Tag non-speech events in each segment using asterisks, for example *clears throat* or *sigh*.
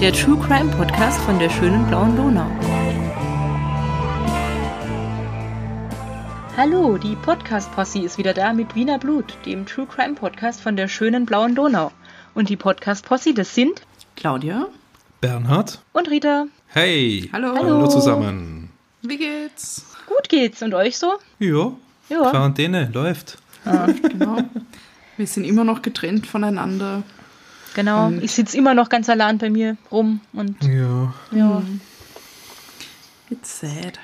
Der True Crime Podcast von der schönen blauen Donau. Hallo, die Podcast-Posse ist wieder da mit Brina Blut, dem True Crime Podcast von der schönen blauen Donau. Und die Podcast-Posse, das sind Claudia. Bernhard. und Rita. Hey. Hallo. Hallo zusammen. Wie geht's? Gut geht's und euch so? Ja. Ja. Quarantäne läuft. Genau. *laughs* Wir sind immer noch getrennt voneinander. Genau. Und- Ich sitze immer noch ganz allein bei mir rum und Ja. ja, It's sad.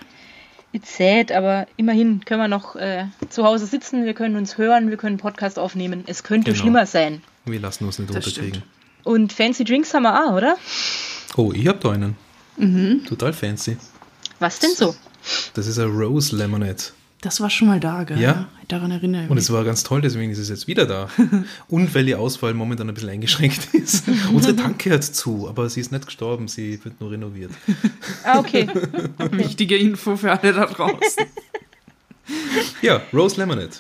it's sad, aber immerhin können wir noch äh, zu Hause sitzen, wir können uns hören, wir können Podcast aufnehmen. Es könnte Genau. schlimmer sein. Wir lassen uns nicht Das unterkriegen. Und fancy Drinks haben wir auch, oder? Oh, ich hab da einen. Mhm. Total fancy. Was denn so? Das ist ein Rose Lemonade. Das war schon mal da, gell? Ja. Daran erinnere ich Und mich. es war ganz toll, deswegen ist es jetzt wieder da. *laughs* Und weil die Auswahl momentan ein bisschen eingeschränkt *laughs* ist. Unsere Tanke hört zu, aber sie ist nicht gestorben, sie wird nur renoviert. Ah, okay. *laughs* Wichtige Info für alle da draußen. Ja, Rose Lemonade.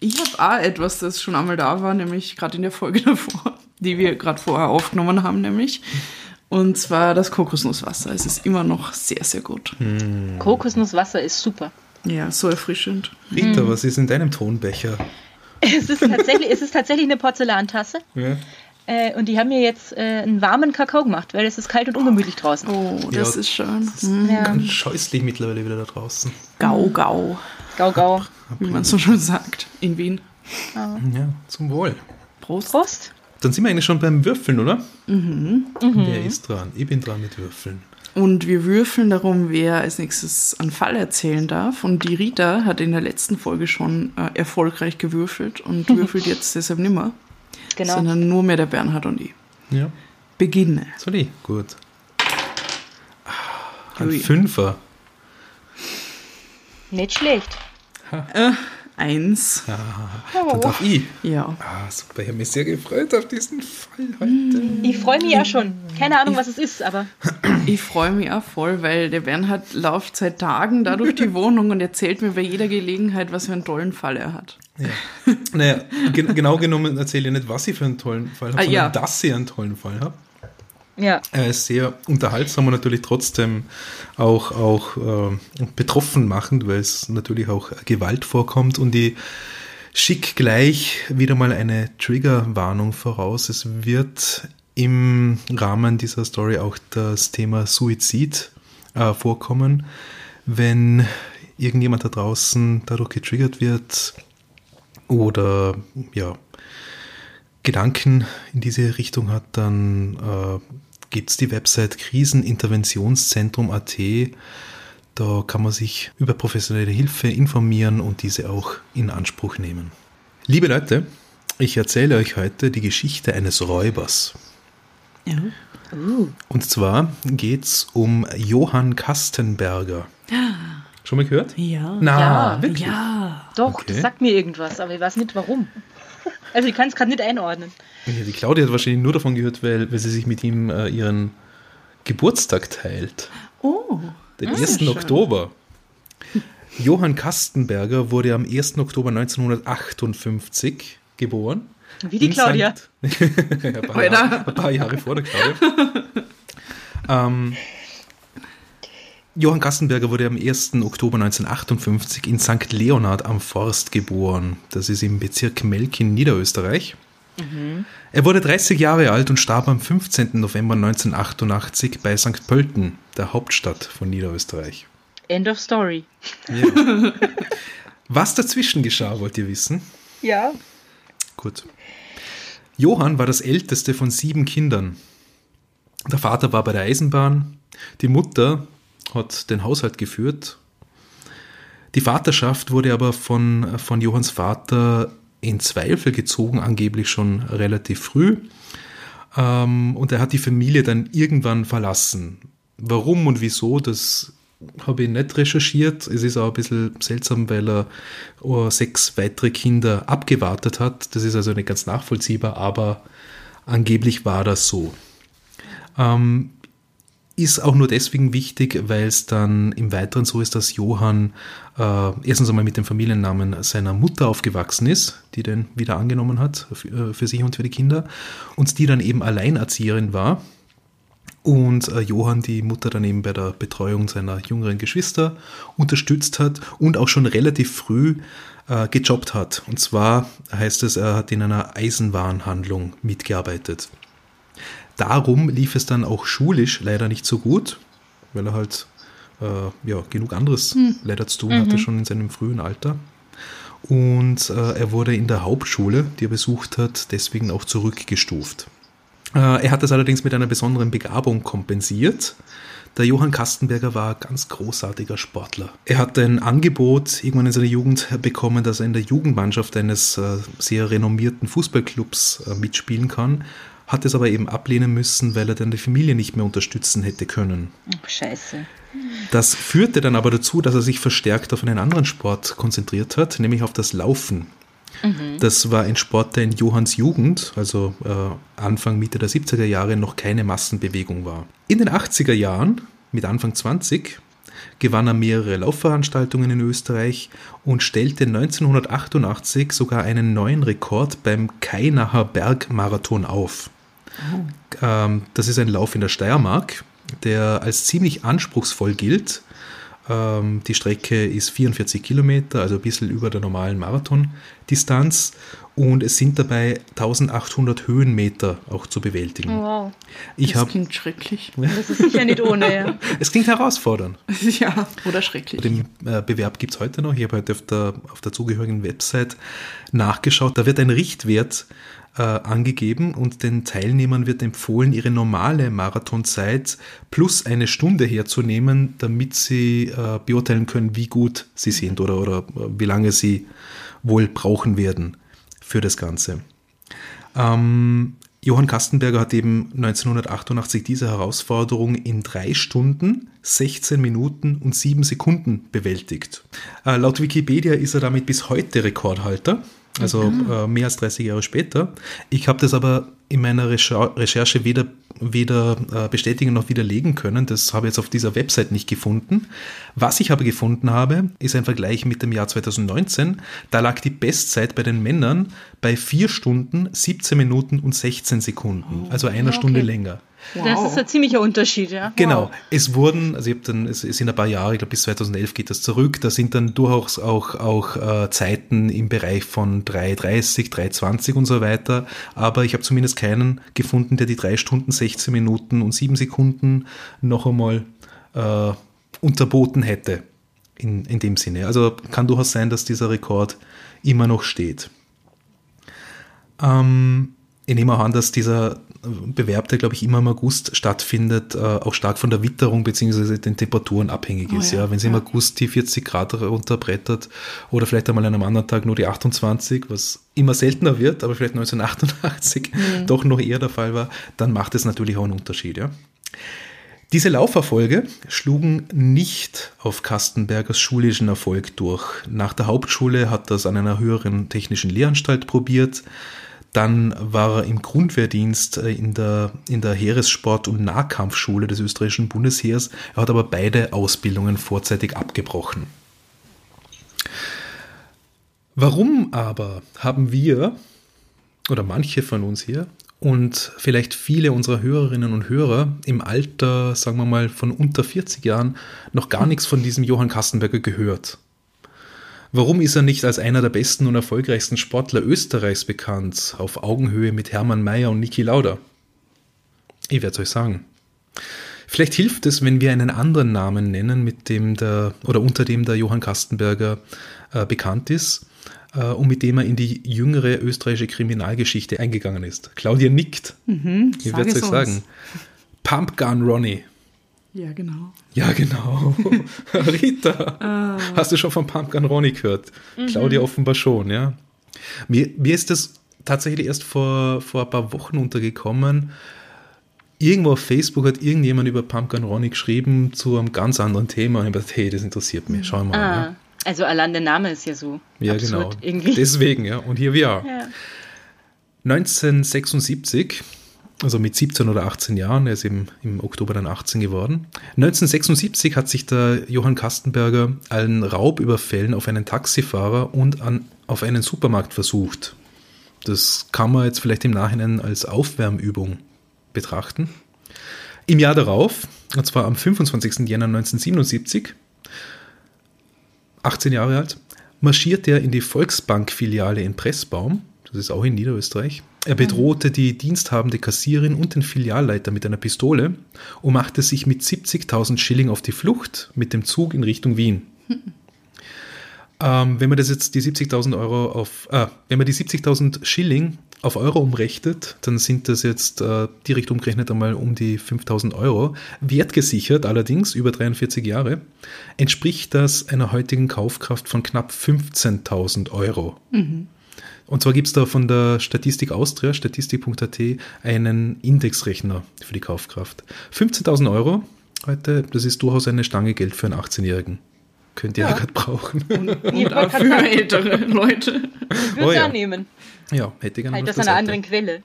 ich habe auch etwas, das schon einmal da war, nämlich gerade in der Folge davor, die wir gerade vorher aufgenommen haben, nämlich. Und zwar das Kokosnusswasser. Es ist immer noch sehr, sehr gut. Kokosnusswasser ist super. Ja, so erfrischend. Rita, was ist in deinem Tonbecher? Es ist tatsächlich, es ist tatsächlich eine Porzellantasse. Ja. Äh, und die haben mir jetzt äh, einen warmen Kakao gemacht, weil es ist kalt und ungemütlich draußen. Oh, das Ja, ist schön. Das ist Mhm. Ja. ganz scheußlich mittlerweile wieder da draußen. Gau, gau, Gau, gau. wie man so schön sagt in Wien. Ja, zum Wohl. Prost. Prost. Dann sind wir eigentlich schon beim Würfeln, oder? Mhm. Wer ist dran? Ich bin dran mit Würfeln. Und wir würfeln darum, wer als nächstes einen Fall erzählen darf. Und die Rita hat in der letzten Folge schon äh, erfolgreich gewürfelt und *laughs* würfelt jetzt deshalb nimmer, Genau. sondern nur mehr der Bernhard und ich. Ja. Beginne. Soll ich? Gut. Ein Ui. Fünfer. Nicht schlecht. Eins. Dann darf ich. Ja. Ah, super. Ich habe mich sehr gefreut auf diesen Fall heute. Ich freue mich ja schon. Keine Ahnung, was es ist, aber *clears throat* Ich freue mich auch voll, weil der Bernhard läuft seit Tagen da durch die Wohnung und erzählt mir bei jeder Gelegenheit, was für einen tollen Fall er hat. Naja, gen genau genommen erzähle ich nicht, was ich für einen tollen Fall habe, Ah, sondern ja. dass ich einen tollen Fall habe. Ja. Er ist sehr unterhaltsam und natürlich trotzdem auch, auch äh, betroffen machend, weil es natürlich auch Gewalt vorkommt und die schick gleich wieder mal eine Triggerwarnung voraus. Es wird im Rahmen dieser Story auch das Thema Suizid äh, vorkommen. Wenn irgendjemand da draußen dadurch getriggert wird oder ja, Gedanken in diese Richtung hat, dann äh, gibt es die Website Kriseninterventionszentrum.at. Da kann man sich über professionelle Hilfe informieren und diese auch in Anspruch nehmen. Liebe Leute, ich erzähle euch heute die Geschichte eines Räubers. Ja. Und zwar geht es um Johann Kastenberger. Schon mal gehört? Ja. Na, Ja, wirklich? Ja. Doch, Okay. das sagt mir irgendwas, aber ich weiß nicht warum. Also ich kann es gerade nicht einordnen. Ja, die Claudia hat wahrscheinlich nur davon gehört, weil, weil sie sich mit ihm äh, ihren Geburtstag teilt. Oh. Den Ah, 1. schön. Oktober. Johann Kastenberger wurde am 1. Oktober 1958 geboren. Wie die Claudia. *laughs* Ein, paar Jahre, ein paar Jahre vor der Claudia. *laughs* ähm, Johann Kastenberger wurde am 1. Oktober 1958 in St. Leonhard am Forst geboren. Das ist im Bezirk Melk in Niederösterreich. Er wurde 30 Jahre alt und starb am 15. November 1988 bei St. Pölten, der Hauptstadt von Niederösterreich. End of story. Ja. Was dazwischen geschah, wollt ihr wissen? Ja. Gut. Johann war das älteste von sieben Kindern. Der Vater war bei der Eisenbahn, die Mutter hat den Haushalt geführt. Die Vaterschaft wurde aber von, von Johanns Vater in Zweifel gezogen, angeblich schon relativ früh. Ähm, und er hat die Familie dann irgendwann verlassen. Warum und wieso, das habe ich nicht recherchiert. Es ist auch ein bisschen seltsam, weil er oh, sechs weitere Kinder abgewartet hat. Das ist also nicht ganz nachvollziehbar, aber angeblich war das so. Ähm, ist auch nur deswegen wichtig, weil es dann im Weiteren so ist, dass Johann äh, erstens einmal mit dem Familiennamen seiner Mutter aufgewachsen ist, die den wieder angenommen hat für, äh, für sich und für die Kinder, und die dann eben Alleinerzieherin war. Und äh, Johann die Mutter dann eben bei der Betreuung seiner jüngeren Geschwister unterstützt hat und auch schon relativ früh äh, gejobbt hat. Und zwar heißt es, er hat in einer Eisenwarenhandlung mitgearbeitet. Darum lief es dann auch schulisch leider nicht so gut, weil er halt äh, ja, genug anderes hm. leider zu tun hatte, mhm. schon in seinem frühen Alter. Und äh, er wurde in der Hauptschule, die er besucht hat, deswegen auch zurückgestuft. Äh, er hat das allerdings mit einer besonderen Begabung kompensiert. Der Johann Kastenberger war ganz großartiger Sportler. Er hat ein Angebot irgendwann in seiner Jugend bekommen, dass er in der Jugendmannschaft eines äh, sehr renommierten Fußballclubs äh, mitspielen kann hat es aber eben ablehnen müssen, weil er dann die Familie nicht mehr unterstützen hätte können. Oh, scheiße. Das führte dann aber dazu, dass er sich verstärkt auf einen anderen Sport konzentriert hat, nämlich auf das Laufen. Mhm. Das war ein Sport, der in Johanns Jugend, also äh, Anfang, Mitte der 70er Jahre, noch keine Massenbewegung war. In den 80er Jahren, mit Anfang 20, gewann er mehrere Laufveranstaltungen in Österreich und stellte 1988 sogar einen neuen Rekord beim Kainacher Bergmarathon auf. Ähm, das ist ein Lauf in der Steiermark, der als ziemlich anspruchsvoll gilt. Ähm, die Strecke ist 44 Kilometer, also ein bisschen über der normalen Marathondistanz. Und es sind dabei 1800 Höhenmeter auch zu bewältigen. Wow. Ich das hab, klingt schrecklich. Das ist sicher nicht ohne, ja. *laughs* es klingt herausfordernd. *laughs* Ja, oder schrecklich. Den äh, Bewerb gibt es heute noch. Ich habe heute auf der, auf der zugehörigen Website nachgeschaut. Da wird ein Richtwert äh, angegeben und den Teilnehmern wird empfohlen, ihre normale Marathonzeit plus eine Stunde herzunehmen, damit sie äh, beurteilen können, wie gut sie sind oder, oder äh, wie lange sie wohl brauchen werden für das Ganze. Ähm, Johann Kastenberger hat eben 1988 diese Herausforderung in drei Stunden, 16 Minuten und 7 Sekunden bewältigt. Äh, laut Wikipedia ist er damit bis heute Rekordhalter also mhm. äh, mehr als 30 Jahre später. Ich habe das aber in meiner Recherche weder, weder äh, bestätigen noch widerlegen können. Das habe ich jetzt auf dieser Website nicht gefunden. Was ich aber gefunden habe, ist ein Vergleich mit dem Jahr 2019. Da lag die Bestzeit bei den Männern bei 4 Stunden, 17 Minuten und 16 Sekunden. Also einer okay. Stunde länger. Wow. Das ist ein ziemlicher Unterschied, ja. Genau. Wow. Es wurden, also ich habe dann, es sind ein paar Jahre, ich glaube bis 2011 geht das zurück, da sind dann durchaus auch, auch äh, Zeiten im Bereich von 3,30, 3,20 und so weiter. Aber ich habe zumindest keinen gefunden, der die 3 Stunden, 16 Minuten und 7 Sekunden noch einmal äh, unterboten hätte. In, in dem Sinne. Also kann durchaus sein, dass dieser Rekord immer noch steht. Ähm, ich nehme auch an, dass dieser Bewerb, der glaube ich immer im August stattfindet, äh, auch stark von der Witterung bzw. den Temperaturen abhängig oh, ist. Ja. ja. Wenn es ja. im August die 40 Grad runterbrettert oder vielleicht einmal an einem anderen Tag nur die 28, was immer seltener wird, aber vielleicht 1988 mhm. *laughs* doch noch eher der Fall war, dann macht es natürlich auch einen Unterschied. Ja. Diese Lauferfolge schlugen nicht auf Kastenbergers schulischen Erfolg durch. Nach der Hauptschule hat er es an einer höheren technischen Lehranstalt probiert. Dann war er im Grundwehrdienst äh, in der, in der Heeressport- und Nahkampfschule des österreichischen Bundesheers. Er hat aber beide Ausbildungen vorzeitig abgebrochen. Warum aber haben wir, oder manche von uns hier, und vielleicht viele unserer Hörerinnen und Hörer im Alter, sagen wir mal, von unter 40 Jahren noch gar nichts von diesem Johann Kastenberger gehört? Warum ist er nicht als einer der besten und erfolgreichsten Sportler Österreichs bekannt, auf Augenhöhe mit Hermann Mayer und Niki Lauda? Ich werde es euch sagen. Vielleicht hilft es, wenn wir einen anderen Namen nennen, mit dem der oder unter dem der Johann Kastenberger äh, bekannt ist äh, und mit dem er in die jüngere österreichische Kriminalgeschichte eingegangen ist. Claudia nickt. Mhm, ich werde es euch sagen. Pumpgun Ronnie. Ja, genau. Ja, genau. *laughs* Rita, ah. hast du schon von Pumpkin Ronnie gehört? Mhm. Claudia offenbar schon, ja. Mir, mir ist das tatsächlich erst vor, vor ein paar Wochen untergekommen. Irgendwo auf Facebook hat irgendjemand über Pumpkin Ronnie geschrieben zu einem ganz anderen Thema. Und ich dachte, hey, das interessiert mich. Schau mal. Ah, ja. Also allein der Name ist ja so. Ja, genau. Irgendwie. Deswegen, ja. Und hier wir. Ja. 1976 also mit 17 oder 18 Jahren, er ist eben im Oktober dann 18 geworden. 1976 hat sich der Johann Kastenberger allen Raubüberfällen auf einen Taxifahrer und an, auf einen Supermarkt versucht. Das kann man jetzt vielleicht im Nachhinein als Aufwärmübung betrachten. Im Jahr darauf, und zwar am 25. Jänner 1977, 18 Jahre alt, marschiert er in die Volksbank-Filiale in Pressbaum, das ist auch in Niederösterreich. Er bedrohte die diensthabende Kassierin und den Filialleiter mit einer Pistole und machte sich mit 70.000 Schilling auf die Flucht mit dem Zug in Richtung Wien. *laughs* Ähm, wenn man das jetzt die 70.000 Euro auf, äh, wenn man die 70.000 Schilling auf Euro umrechnet, dann sind das jetzt äh, direkt umgerechnet einmal um die 5.000 Euro. Wertgesichert allerdings über 43 Jahre entspricht das einer heutigen Kaufkraft von knapp 15.000 Euro. Und zwar gibt es da von der Statistik Austria, statistik.at, einen Indexrechner für die Kaufkraft. 15.000 Euro heute, das ist durchaus eine Stange Geld für einen 18-Jährigen. Könnt ihr ja, Ja. gerade brauchen. Und wollte auch für ältere Leute. ich würde Oh es ja. annehmen. ja, hätte ich gerne Halt an einer anderen Quelle.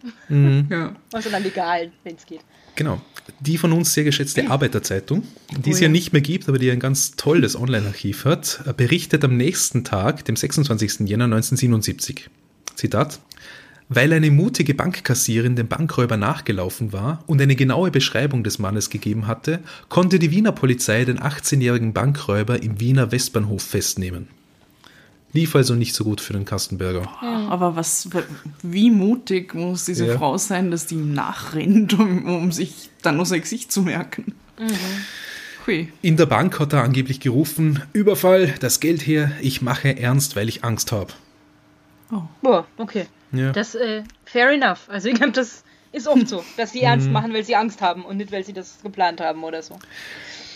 Ja. Also dann legal, wenn es geht. Genau. Die von uns sehr geschätzte Arbeiterzeitung, die es Oh ja ja. nicht mehr gibt, aber die ein ganz tolles Online-Archiv hat, berichtet am nächsten Tag, dem 26. Jänner 1977. Zitat. Weil eine mutige Bankkassierin dem Bankräuber nachgelaufen war und eine genaue Beschreibung des Mannes gegeben hatte, konnte die Wiener Polizei den 18-jährigen Bankräuber im Wiener Westbahnhof festnehmen. Lief also nicht so gut für den Kastenberger. Aber was, wie mutig muss diese Ja. Frau sein, dass die ihm nachrennt, um, um sich dann nur sein Gesicht zu merken? Hui. In der Bank hat er angeblich gerufen, Überfall, das Geld her, ich mache ernst, weil ich Angst habe. Boah, okay. Ja. Das, äh, fair enough. Also ich glaube, das ist oft so, dass sie Mhm. ernst machen, weil sie Angst haben und nicht, weil sie das geplant haben oder so.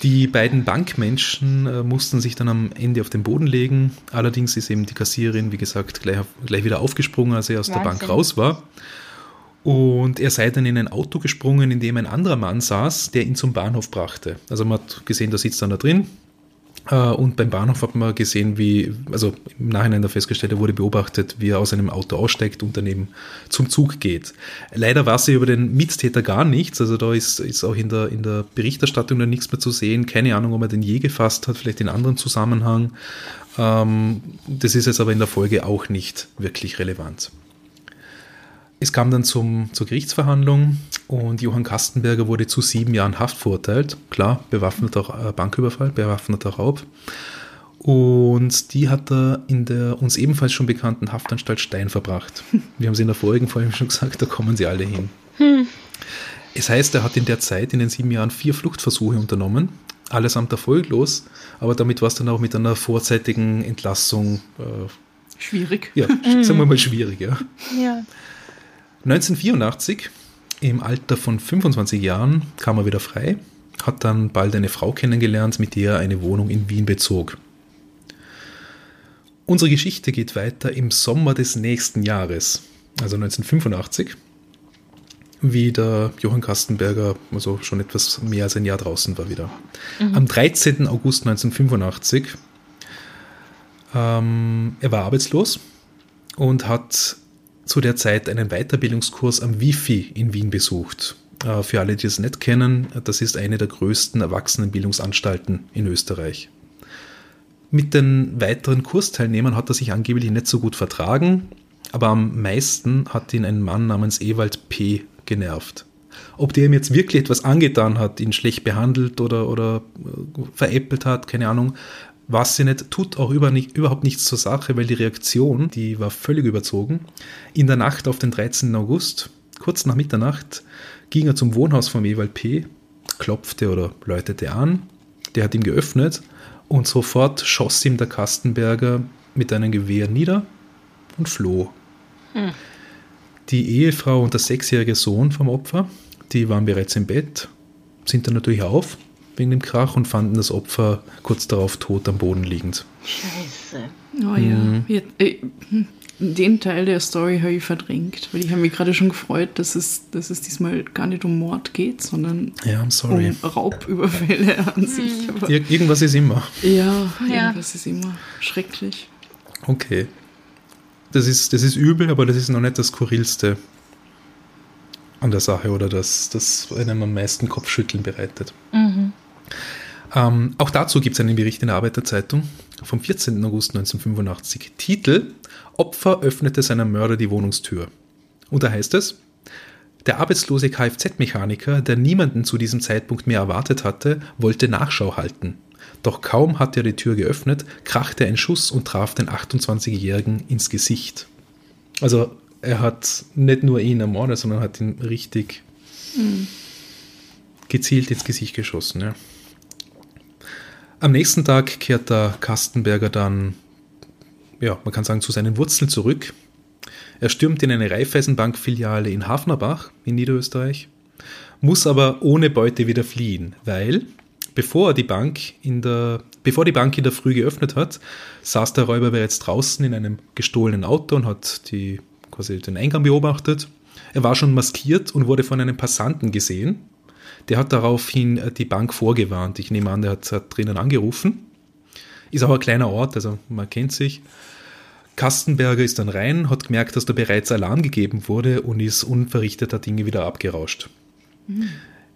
Die beiden Bankmenschen äh, mussten sich dann am Ende auf den Boden legen. Allerdings ist eben die Kassiererin, wie gesagt, gleich, gleich wieder aufgesprungen, als er aus der Bank Wahnsinn. raus war. Und er sei dann in ein Auto gesprungen, in dem ein anderer Mann saß, der ihn zum Bahnhof brachte. Also man hat gesehen, da sitzt einer drin. Äh, Und beim Bahnhof hat man gesehen, wie, also im Nachhinein da festgestellt, er wurde beobachtet, wie er aus einem Auto aussteigt und daneben zum Zug geht. Leider weiß sie über den Mittäter gar nichts, also da ist, ist auch in der, in der Berichterstattung dann nichts mehr zu sehen. Keine Ahnung, ob er den je gefasst hat, vielleicht in anderen Zusammenhang. Ähm, das ist jetzt aber in der Folge auch nicht wirklich relevant. Es kam dann zum, zur Gerichtsverhandlung und Johann Kastenberger wurde zu sieben Jahren Haft verurteilt. Klar, bewaffneter äh, Banküberfall, bewaffneter Raub. Und die hat er in der uns ebenfalls schon bekannten Haftanstalt Stein verbracht. *laughs* Wir haben sie in der vorigen Folge schon gesagt, da kommen sie alle hin. Es heißt, er hat in der Zeit, in den sieben Jahren, vier Fluchtversuche unternommen. Allesamt erfolglos, aber damit war es dann auch mit einer vorzeitigen Entlassung, äh, Schwierig. ja, *laughs* sagen wir mal schwierig, ja. Ja. 1984, im Alter von 25 Jahren, kam er wieder frei, hat dann bald eine Frau kennengelernt, mit der er eine Wohnung in Wien bezog. Unsere Geschichte geht weiter im Sommer des nächsten Jahres, also 1985, wie der Johann Kastenberger also schon etwas mehr als ein Jahr draußen war wieder. Am 13. August 1985, ähm, er war arbeitslos und hat zu der Zeit einen Weiterbildungskurs am Wifi in Wien besucht. Äh, Für alle, die es nicht kennen, das ist eine der größten Erwachsenenbildungsanstalten in Österreich. Mit den weiteren Kursteilnehmern hat er sich angeblich nicht so gut vertragen, aber am meisten hat ihn ein Mann namens Ewald P. genervt. Ob der ihm jetzt wirklich etwas angetan hat, ihn schlecht behandelt oder, oder äh, veräppelt hat, keine Ahnung, was sie nicht, tut auch über nicht, überhaupt nichts zur Sache, weil die Reaktion, die war völlig überzogen. In der Nacht auf den 13. August, kurz nach Mitternacht, ging er zum Wohnhaus von Ewald P., klopfte oder läutete an. Der hat ihm geöffnet und sofort schoss ihm der Kastenberger mit einem Gewehr nieder und floh. Die Ehefrau und der sechsjährige Sohn vom Opfer, die waren bereits im Bett, sind dann natürlich auf wegen dem Krach und fanden das Opfer kurz darauf tot am Boden liegend. Scheiße. Oh ja. ja äh, hm, den Teil der Story habe ich verdrängt, weil ich habe mich gerade schon gefreut, dass es, dass es diesmal gar nicht um Mord geht, sondern Ja, I'm sorry. um Raubüberfälle an sich. Aber Ir irgendwas ist immer. ja, Ja. irgendwas ist immer schrecklich. Okay. Das ist, das ist übel, aber das ist noch nicht das Skurrilste. an der Sache oder das, das einem am meisten Kopfschütteln bereitet. Ähm, auch dazu gibt es einen Bericht in der Arbeiterzeitung vom 14. August 1985. Titel: Opfer öffnete seinem Mörder die Wohnungstür. Und da heißt es: Der arbeitslose Kfz-Mechaniker, der niemanden zu diesem Zeitpunkt mehr erwartet hatte, wollte Nachschau halten. Doch kaum hatte er die Tür geöffnet, krachte ein Schuss und traf den 28-Jährigen ins Gesicht. Also er hat nicht nur ihn ermordet, sondern hat ihn richtig gezielt ins Gesicht geschossen. Ja. Am nächsten Tag kehrt der Kastenberger dann, ja, man kann sagen, zu seinen Wurzeln zurück. Er stürmt in eine Raiffeisenbank-Filiale in Hafnerbach in Niederösterreich, muss aber ohne Beute wieder fliehen, weil bevor die Bank in der bevor die Bank in der Früh geöffnet hat, saß der Räuber bereits draußen in einem gestohlenen Auto und hat die quasi den Eingang beobachtet. Er war schon maskiert und wurde von einem Passanten gesehen. Der hat daraufhin äh, die Bank vorgewarnt. Ich nehme an, der hat, hat drinnen angerufen. Ist auch ein kleiner Ort, also man kennt sich. Kastenberger ist dann rein, hat gemerkt, dass da bereits Alarm gegeben wurde und ist unverrichteter Dinge wieder abgerauscht.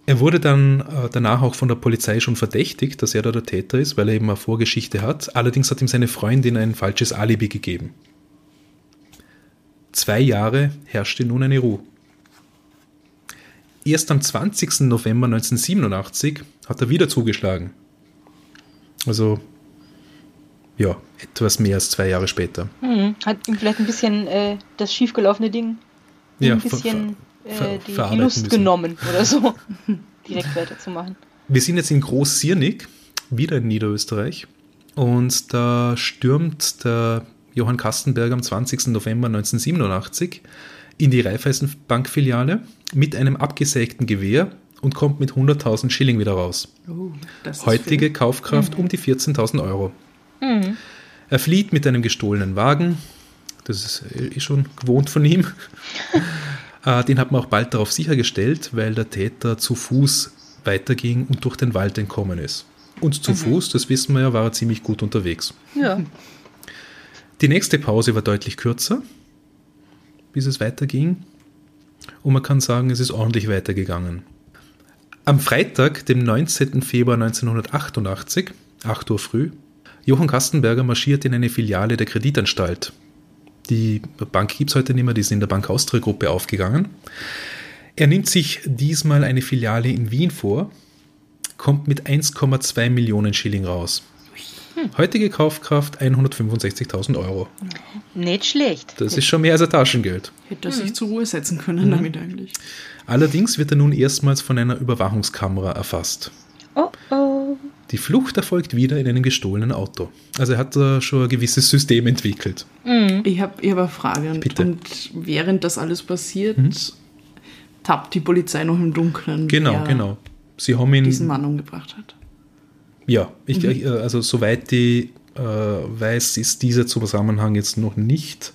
Er wurde dann äh, danach auch von der Polizei schon verdächtigt, dass er da der Täter ist, weil er eben eine Vorgeschichte hat. Allerdings hat ihm seine Freundin ein falsches Alibi gegeben. Zwei Jahre herrschte nun eine Ruhe. Erst am 20. November 1987 hat er wieder zugeschlagen. Also, ja, etwas mehr als zwei Jahre später. Hm. Hat ihm vielleicht ein bisschen äh, das schiefgelaufene Ding Ja, ein ver- bisschen ver- äh, die, Lust müssen. genommen oder so. *laughs* Direkt weiterzumachen. Wir sind jetzt in Groß-Siernig, wieder in Niederösterreich. Und da stürmt der Johann Kastenberger am 20. November 1987 in die Raiffeisenbankfiliale mit einem abgesägten Gewehr und kommt mit 100.000 Schilling wieder raus. Oh, Heutige. Kaufkraft um die 14.000 Euro. Er flieht mit einem gestohlenen Wagen. Das ist eh schon gewohnt von ihm. *laughs* Äh, Den hat man auch bald darauf sichergestellt, weil der Täter zu Fuß weiterging und durch den Wald entkommen ist. Und zu Fuß, das wissen wir ja, war er ziemlich gut unterwegs. Ja. Die nächste Pause war deutlich kürzer, bis es weiterging. Und man kann sagen, es ist ordentlich weitergegangen. Am Freitag, dem 19. Februar 1988, 8 Uhr früh, Johann Kastenberger marschiert in eine Filiale der Kreditanstalt. Die Bank gibt es heute nicht mehr, die ist in der Bank Austria Gruppe aufgegangen. Er nimmt sich diesmal eine Filiale in Wien vor, kommt mit 1,2 Millionen Schilling raus. Heutige Kaufkraft 165.000 Euro. Nicht schlecht. Das ist schon mehr als ein Taschengeld. Hätte er sich zur Ruhe setzen können damit eigentlich. Allerdings wird er nun erstmals von einer Überwachungskamera erfasst. Oh oh. Die Flucht erfolgt wieder in einem gestohlenen Auto. Also er hat da schon ein gewisses System entwickelt. Ich habe ich hab eine Frage. Und, Bitte. und während das alles passiert, tappt die Polizei noch im Dunkeln, Genau, genau. Sie haben ihn. diesen Mann umgebracht hat. Ja, ich, äh, also soweit ich äh, weiß, ist dieser Zusammenhang jetzt noch nicht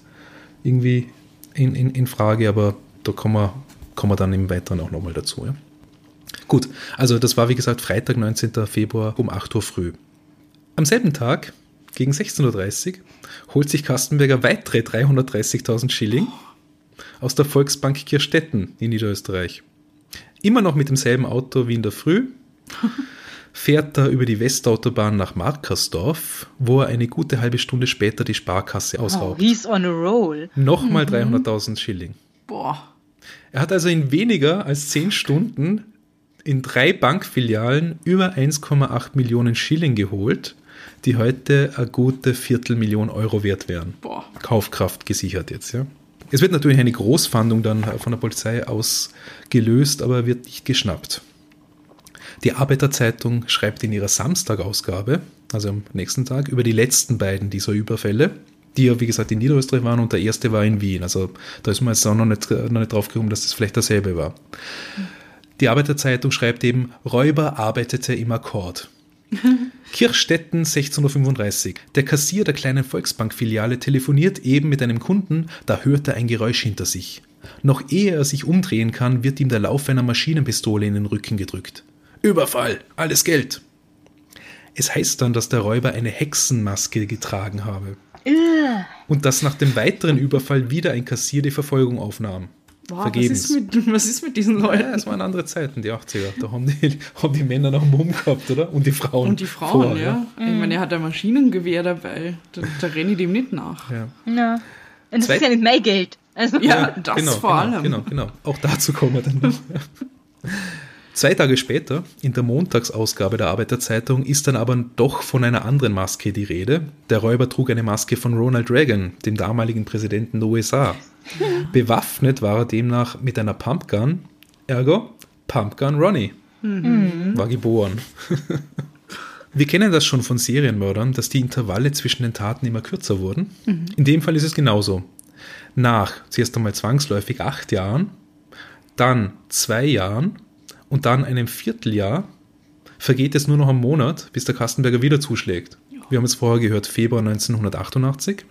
irgendwie in, in, in Frage, aber da kommen wir, kommen wir dann im Weiteren auch nochmal dazu. Ja? Gut, also das war wie gesagt Freitag, 19. Februar um 8 Uhr früh. Am selben Tag, gegen 16.30 Uhr, holt sich Kastenberger weitere 330.000 Schilling aus der Volksbank Kirstetten in Niederösterreich. Immer noch mit demselben Auto wie in der Früh, *laughs* fährt er über die Westautobahn nach Markersdorf, wo er eine gute halbe Stunde später die Sparkasse oh. ausraubt. He's on a roll. Nochmal 300.000 Schilling. Boah. Er hat also in weniger als 10 Stunden in drei Bankfilialen über 1,8 Millionen Schilling geholt, die heute eine gute Viertelmillion Euro wert wären. Boah. Kaufkraft gesichert jetzt, ja. Es wird natürlich eine Großfahndung dann von der Polizei ausgelöst, aber er wird nicht geschnappt. Die Arbeiterzeitung schreibt in ihrer Samstagausgabe, also am nächsten Tag, über die letzten beiden dieser Überfälle, die ja, wie gesagt, in Niederösterreich waren und der erste war in Wien. Also da ist man jetzt auch noch nicht, noch nicht drauf gekommen, dass das vielleicht dasselbe war. Die Arbeiterzeitung schreibt eben, Räuber arbeitete im Akkord. *laughs* Kirchstetten 1635. Der Kassier der kleinen Volksbankfiliale telefoniert eben mit einem Kunden, da hört er ein Geräusch hinter sich. Noch ehe er sich umdrehen kann, wird ihm der Lauf einer Maschinenpistole in den Rücken gedrückt. Überfall, alles Geld. Es heißt dann, dass der Räuber eine Hexenmaske getragen habe. Und dass nach dem weiteren Überfall wieder ein Kassier die Verfolgung aufnahm. Wow, was, Vergebens. ist mit, was ist mit diesen Leuten? Ja, es waren andere Zeiten, die 80er. Da haben die, *laughs* haben die Männer noch einen Mumm gehabt, oder? Und die Frauen. Und die Frauen, vor, ja. Ich meine, er hat ein Maschinengewehr dabei. Da, da renne ich dem nicht nach. ja. Ja. Und das ist ja nicht mein Geld. Also, Ja, das genau, vor genau, allem. Genau, genau. Auch dazu kommen wir dann noch. *laughs* Zwei Tage später, in der Montagsausgabe der Arbeiterzeitung, ist dann aber doch von einer anderen Maske die Rede. Der Räuber trug eine Maske von Ronald Reagan, dem damaligen Präsidenten der USA. *laughs* Bewaffnet war er demnach mit einer Pumpgun, ergo Pumpgun Ronnie. War geboren. *laughs* Wir kennen das schon von Serienmördern, dass die Intervalle zwischen den Taten immer kürzer wurden. In dem Fall ist es genauso. Nach zuerst einmal zwangsläufig acht Jahren, dann zwei Jahren und dann einem Vierteljahr vergeht es nur noch einen Monat, bis der Kastenberger wieder zuschlägt. Wir haben es vorher gehört, Februar 1988.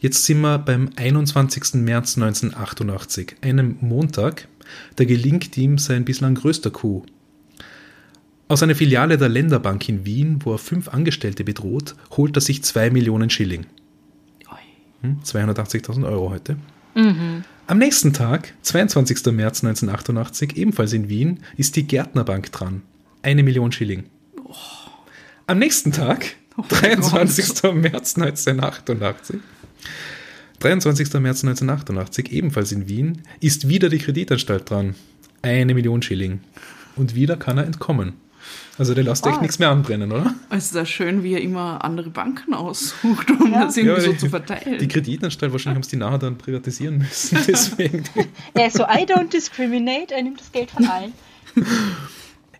Jetzt sind wir beim 21. März 1988, einem Montag. Da gelingt ihm sein bislang größter Coup. Aus einer Filiale der Länderbank in Wien, wo er fünf Angestellte bedroht, holt er sich zwei Millionen Schilling. Hm, 280.000 Euro heute. Am nächsten Tag, 22. März 1988, ebenfalls in Wien, ist die Gärtnerbank dran. Eine Million Schilling. Am nächsten Tag, 23. März 1988, 23. März 1988, ebenfalls in Wien, ist wieder die Kreditanstalt dran. Eine Million Schilling. Und wieder kann er entkommen. Also der lässt echt Ah. nichts mehr anbrennen, oder? Es ist ja schön, wie er immer andere Banken aussucht, um Ja. das irgendwie Ja, so die- zu verteilen. Die Kreditanstalt, wahrscheinlich haben sie die nachher dann privatisieren müssen. *laughs* Deswegen. Ja, so I don't discriminate, er nimmt das Geld von allen.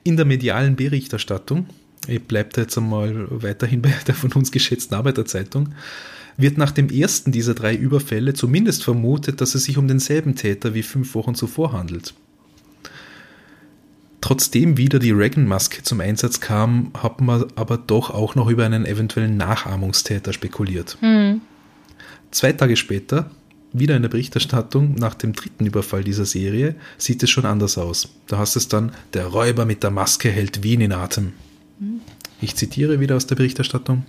In der medialen Berichterstattung, ich bleibe da jetzt einmal weiterhin bei der von uns geschätzten Arbeiterzeitung, wird nach dem ersten dieser drei Überfälle zumindest vermutet, dass es sich um denselben Täter wie fünf Wochen zuvor handelt. Trotzdem wieder die Reagan-Maske zum Einsatz kam, hat man aber doch auch noch über einen eventuellen Nachahmungstäter spekuliert. Zwei Tage später, wieder in der Berichterstattung, nach dem dritten Überfall dieser Serie, sieht es schon anders aus. Da heißt es dann, der Räuber mit der Maske hält Wien in Atem. Ich zitiere wieder aus der Berichterstattung.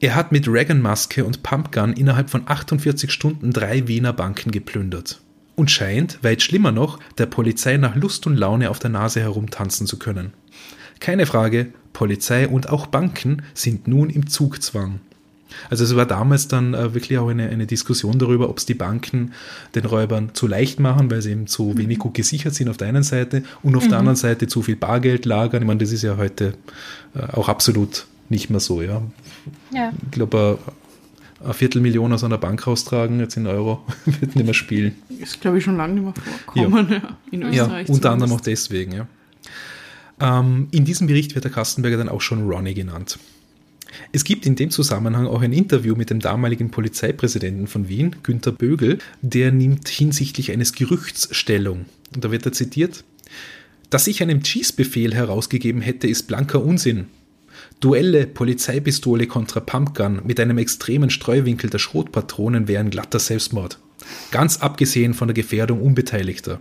Er hat mit Reagan-Maske und Pumpgun innerhalb von 48 Stunden drei Wiener Banken geplündert. Und scheint, weit schlimmer noch, der Polizei nach Lust und Laune auf der Nase herumtanzen zu können. Keine Frage, Polizei und auch Banken sind nun im Zugzwang. Also es war damals dann äh, wirklich auch eine, eine Diskussion darüber, ob es die Banken den Räubern zu leicht machen, weil sie eben zu wenig gut gesichert sind auf der einen Seite und auf der anderen Seite zu viel Bargeld lagern. Ich meine, das ist ja heute äh, auch absolut nicht mehr so, ja. Ja. Ich glaube, äh, eine Viertelmillion aus einer Bank raustragen, jetzt in Euro, *laughs* wird nicht mehr spielen. ist, glaube ich, schon lange nicht mehr vorkommen. Ja. In Österreich. Ja, unter anderem auch zumindest. deswegen, ja. Ähm, in diesem Bericht wird der Kastenberger dann auch schon Ronnie genannt. Es gibt in dem Zusammenhang auch ein Interview mit dem damaligen Polizeipräsidenten von Wien, Günter Bögel, der nimmt hinsichtlich eines Gerüchts Stellung. Und da wird er zitiert, dass ich einen Cheese-Befehl herausgegeben hätte, ist blanker Unsinn. Duelle Polizeipistole kontra Pumpgun mit einem extremen Streuwinkel der Schrotpatronen wären glatter Selbstmord. Ganz abgesehen von der Gefährdung Unbeteiligter.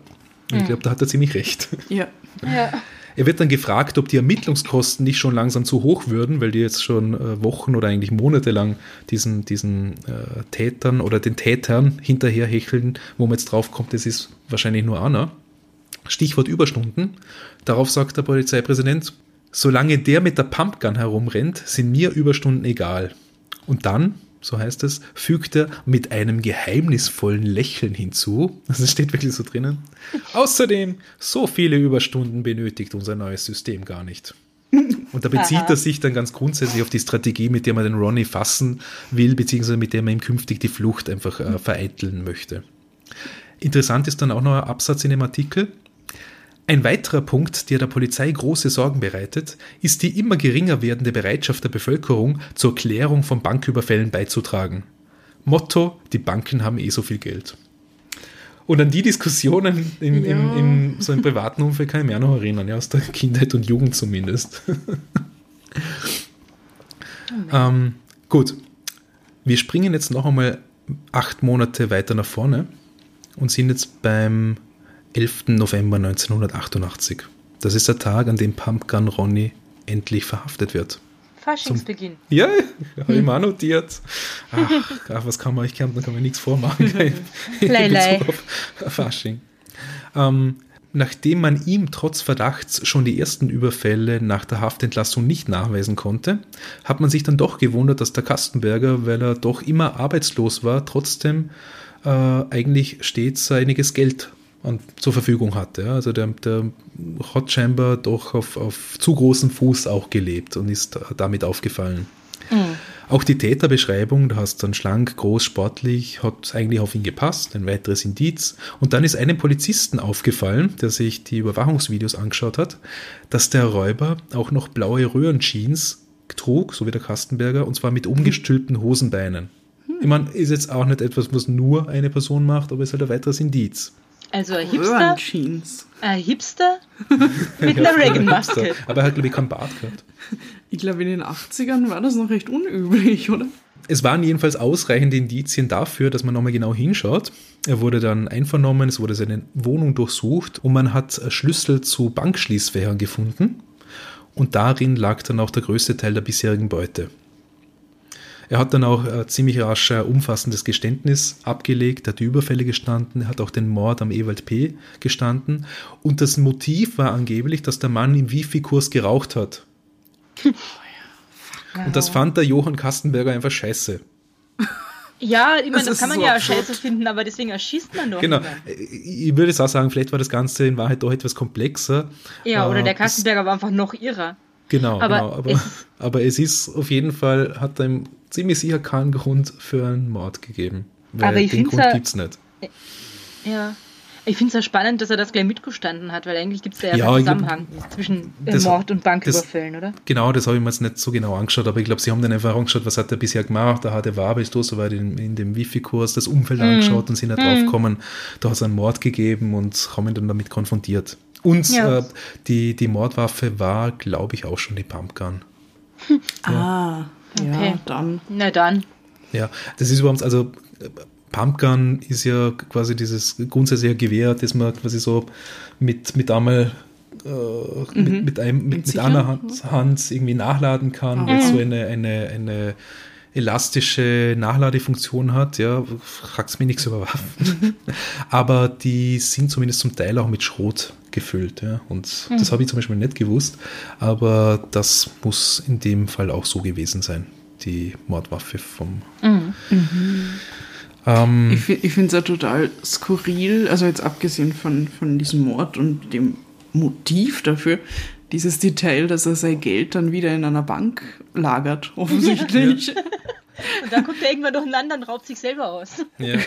Und ich glaube, da hat er ziemlich recht. Ja. Ja. Er wird dann gefragt, ob die Ermittlungskosten nicht schon langsam zu hoch würden, weil die jetzt schon äh, Wochen oder eigentlich Monate lang diesen, diesen äh, Tätern oder den Tätern hinterherhecheln, wo man jetzt drauf kommt, das ist wahrscheinlich nur einer. Stichwort Überstunden. Darauf sagt der Polizeipräsident, solange der mit der Pumpgun herumrennt, sind mir Überstunden egal. Und dann, so heißt es, fügt er mit einem geheimnisvollen Lächeln hinzu, *laughs* das steht wirklich so drinnen, außerdem, so viele Überstunden benötigt unser neues System gar nicht. *laughs* Und da bezieht er sich dann ganz grundsätzlich auf die Strategie, mit der man den Ronnie fassen will, beziehungsweise mit der man ihm künftig die Flucht einfach äh, vereiteln möchte. Interessant ist dann auch noch ein Absatz in dem Artikel. Ein weiterer Punkt, der der Polizei große Sorgen bereitet, ist die immer geringer werdende Bereitschaft der Bevölkerung, zur Klärung von Banküberfällen beizutragen. Motto, die Banken haben eh so viel Geld. Und an die Diskussionen in, Ja. in, in so einem privaten Umfeld kann ich mich auch noch erinnern, ja, aus der Kindheit und Jugend zumindest. ähm, gut, wir springen jetzt noch einmal acht Monate weiter nach vorne und sind jetzt beim 11. November 1988. Das ist der Tag, an dem Pumpgun Ronnie endlich verhaftet wird. Faschingsbeginn. Ja, habe ich mir auch notiert. Ach, ach, was kann man, ich kann, da kann man nichts vormachen. *laughs* Lei, lei. Fasching. Ähm, nachdem man ihm trotz Verdachts schon die ersten Überfälle nach der Haftentlassung nicht nachweisen konnte, hat man sich dann doch gewundert, dass der Kastenberger, weil er doch immer arbeitslos war, trotzdem äh, eigentlich stets einiges Geld an, zur Verfügung hatte. Ja. Also der, der hat scheinbar doch auf, auf zu großen Fuß auch gelebt und ist damit aufgefallen. Auch die Täterbeschreibung, da hast dann schlank, groß, sportlich, hat eigentlich auf ihn gepasst, ein weiteres Indiz. Und dann ist einem Polizisten aufgefallen, der sich die Überwachungsvideos angeschaut hat, dass der Räuber auch noch blaue Röhrenjeans trug, so wie der Kastenberger, und zwar mit umgestülpten Hosenbeinen. Ich meine, ist jetzt auch nicht etwas, was nur eine Person macht, aber ist halt ein weiteres Indiz. Also ein Hipster, Röhrenjeans. ein Hipster mit einer *laughs* Reagan-Maske. Aber er hat, glaube ich, keinen Bart gehabt. Ich glaube, in den 80ern war das noch recht unüblich, oder? Es waren jedenfalls ausreichende Indizien dafür, dass man nochmal genau hinschaut. Er wurde dann einvernommen, es wurde seine Wohnung durchsucht und man hat Schlüssel zu Bankschließfächern gefunden. Und darin lag dann auch der größte Teil der bisherigen Beute. Er hat dann auch äh, ziemlich rasch ein umfassendes Geständnis abgelegt, hat die Überfälle gestanden, er hat auch den Mord am Ewald P. gestanden. Und das Motiv war angeblich, dass der Mann im Wifi-Kurs geraucht hat. *laughs* Und das fand der Johann Kastenberger einfach scheiße. Ja, ich meine, Das das, kann man so ja absurd. scheiße finden, aber deswegen erschießt man doch Genau. niemanden. Ich würde jetzt auch sagen, vielleicht war das Ganze in Wahrheit doch etwas komplexer. Ja, oder Äh, der es- Kassenberger war einfach noch irrer. Genau, Aber genau. Aber, es- aber es ist auf jeden Fall, hat einem ziemlich sicher keinen Grund für einen Mord gegeben. Weil Aber ich den Grund ja- gibt's nicht. Ja. Ich finde es ja spannend, dass er das gleich mitgestanden hat, weil eigentlich gibt es da ja, Ja, keinen ich glaub, Zusammenhang zwischen das- Mord und das- Banküberfällen, oder? Genau, das habe ich mir jetzt nicht so genau angeschaut, aber ich glaube, sie haben dann einfach angeschaut, was hat er bisher gemacht. Da hat er war arbeitslos, so weit in, in dem Wifi-Kurs das Umfeld Mhm. angeschaut und sind nicht drauf gekommen, da hat es einen Mord gegeben und haben ihn dann damit konfrontiert. Und Ja. äh, die, die Mordwaffe war, glaube ich, auch schon die Pumpgun. *laughs* Ah, ja, Okay. dann. Na dann. Ja, das ist überhaupt, also Pumpgun ist ja quasi dieses grundsätzliche Gewehr, das man quasi so mit, mit einmal äh, mit, mit, einem, mit, mit einer Hand, Hand irgendwie nachladen kann, weil es so eine, eine, eine elastische Nachladefunktion hat, ja, fragt mir nichts über Waffen. *laughs* Aber die sind zumindest zum Teil auch mit Schrot gefüllt, ja. Und das habe ich zum Beispiel nicht gewusst, aber das muss in dem Fall auch so gewesen sein, die Mordwaffe vom ähm, Ich, ich finde es ja total skurril, also jetzt abgesehen von, von diesem Mord und dem Motiv dafür, dieses Detail, dass er sein Geld dann wieder in einer Bank lagert, offensichtlich. Und dann guckt er irgendwann durcheinander und raubt sich selber aus. ja.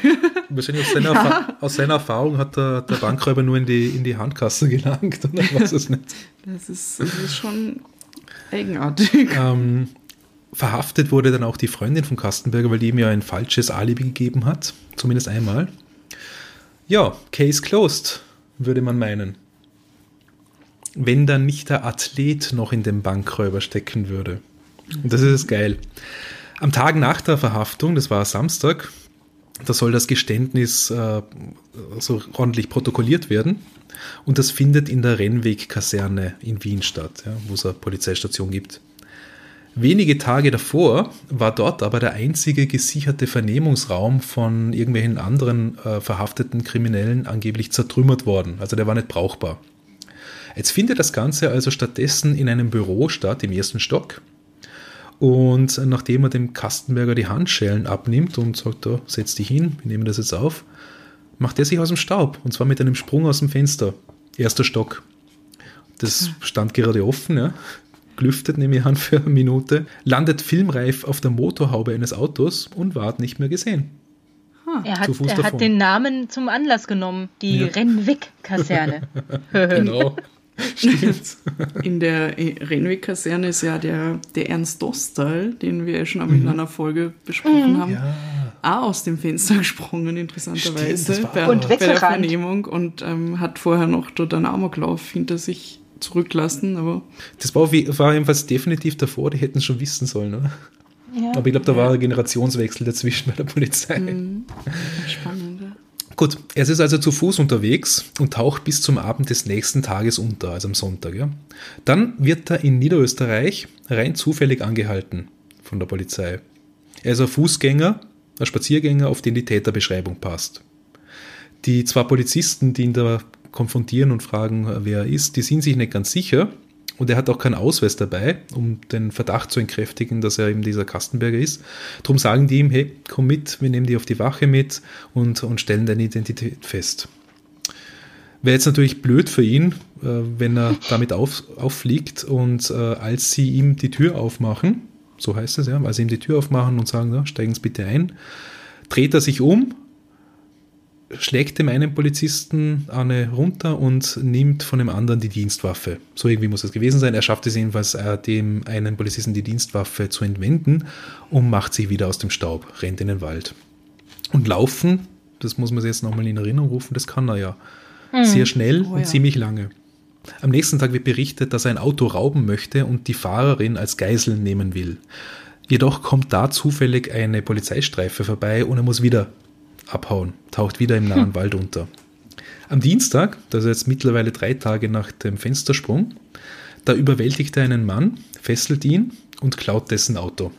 Wahrscheinlich aus seiner, *laughs* Erfa- aus seiner Erfahrung hat der, der Bankräuber nur in die, in die Handkasse gelangt und dann weiß es nicht. Das ist, das ist schon eigenartig. Ähm, verhaftet wurde dann auch die Freundin von Kastenberger, weil die ihm ja ein falsches Alibi gegeben hat. Zumindest einmal. Ja, Case closed, würde man meinen. Wenn dann nicht der Athlet noch in dem Bankräuber stecken würde. Und das ist geil. Am Tag nach der Verhaftung, das war Samstag, da soll das Geständnis äh, so ordentlich protokolliert werden. Und das findet in der Rennweg-Kaserne in Wien statt, ja, wo es eine Polizeistation gibt. Wenige Tage davor war dort aber der einzige gesicherte Vernehmungsraum von irgendwelchen anderen äh, verhafteten Kriminellen angeblich zertrümmert worden. Also der war nicht brauchbar. Jetzt findet das Ganze also stattdessen in einem Büro statt, im ersten Stock. Und nachdem er dem Kastenberger die Handschellen abnimmt und sagt, da, setz dich hin, wir nehmen das jetzt auf, macht er sich aus dem Staub. Und zwar mit einem Sprung aus dem Fenster. Erster Stock. Das stand gerade offen, ja. Glüftet, nehme ich an, für eine Minute. Landet filmreif auf der Motorhaube eines Autos und ward nicht mehr gesehen. Er hat, er hat den Namen zum Anlass genommen. Die Ja. Rennweg-Kaserne. *laughs* Genau. *laughs* Stimmt. *laughs* In der Renwick-Kaserne ist ja der, der Ernst Dostal, den wir ja schon einmal in einer Folge besprochen haben, Ja. auch aus dem Fenster *laughs* gesprungen, interessanterweise, bei, Und bei der. Vernehmung und ähm, hat vorher noch dort einen Amoklauf hinter sich zurücklassen, aber Das war, war jedenfalls definitiv davor, die hätten es schon wissen sollen, oder? Ja. Aber ich glaube, da war ein Generationswechsel dazwischen bei der Polizei. spannend. Gut, er ist also zu Fuß unterwegs und taucht bis zum Abend des nächsten Tages unter, also am Sonntag. Ja. Dann wird er in Niederösterreich rein zufällig angehalten von der Polizei. Er ist ein Fußgänger, ein Spaziergänger, auf den die Täterbeschreibung passt. Die zwei Polizisten, die ihn da konfrontieren und fragen, wer er ist, die sind sich nicht ganz sicher. Und er hat auch keinen Ausweis dabei, um den Verdacht zu entkräftigen, dass er eben dieser Kastenberger ist. Darum sagen die ihm, hey, komm mit, wir nehmen dich auf die Wache mit und, und stellen deine Identität fest. Wäre jetzt natürlich blöd für ihn, äh, wenn er damit auf, auffliegt und äh, als sie ihm die Tür aufmachen, so heißt es ja, als sie ihm die Tür aufmachen und sagen, ja, steigen Sie bitte ein, dreht er sich um schlägt dem einen Polizisten eine runter und nimmt von dem anderen die Dienstwaffe. So irgendwie muss es gewesen sein. Er schafft es jedenfalls, äh, dem einen Polizisten die Dienstwaffe zu entwenden und macht sich wieder aus dem Staub, rennt in den Wald. Und laufen, das muss man sich jetzt nochmal in Erinnerung rufen, das kann er ja. Hm. Sehr schnell oh, und ja. ziemlich lange. Am nächsten Tag wird berichtet, dass er ein Auto rauben möchte und die Fahrerin als Geisel nehmen will. Jedoch kommt da zufällig eine Polizeistreife vorbei und er muss wieder abhauen, taucht wieder im nahen hm. Wald unter. Am Dienstag, das ist jetzt mittlerweile drei Tage nach dem Fenstersprung, da überwältigt er einen Mann, fesselt ihn und klaut dessen Auto.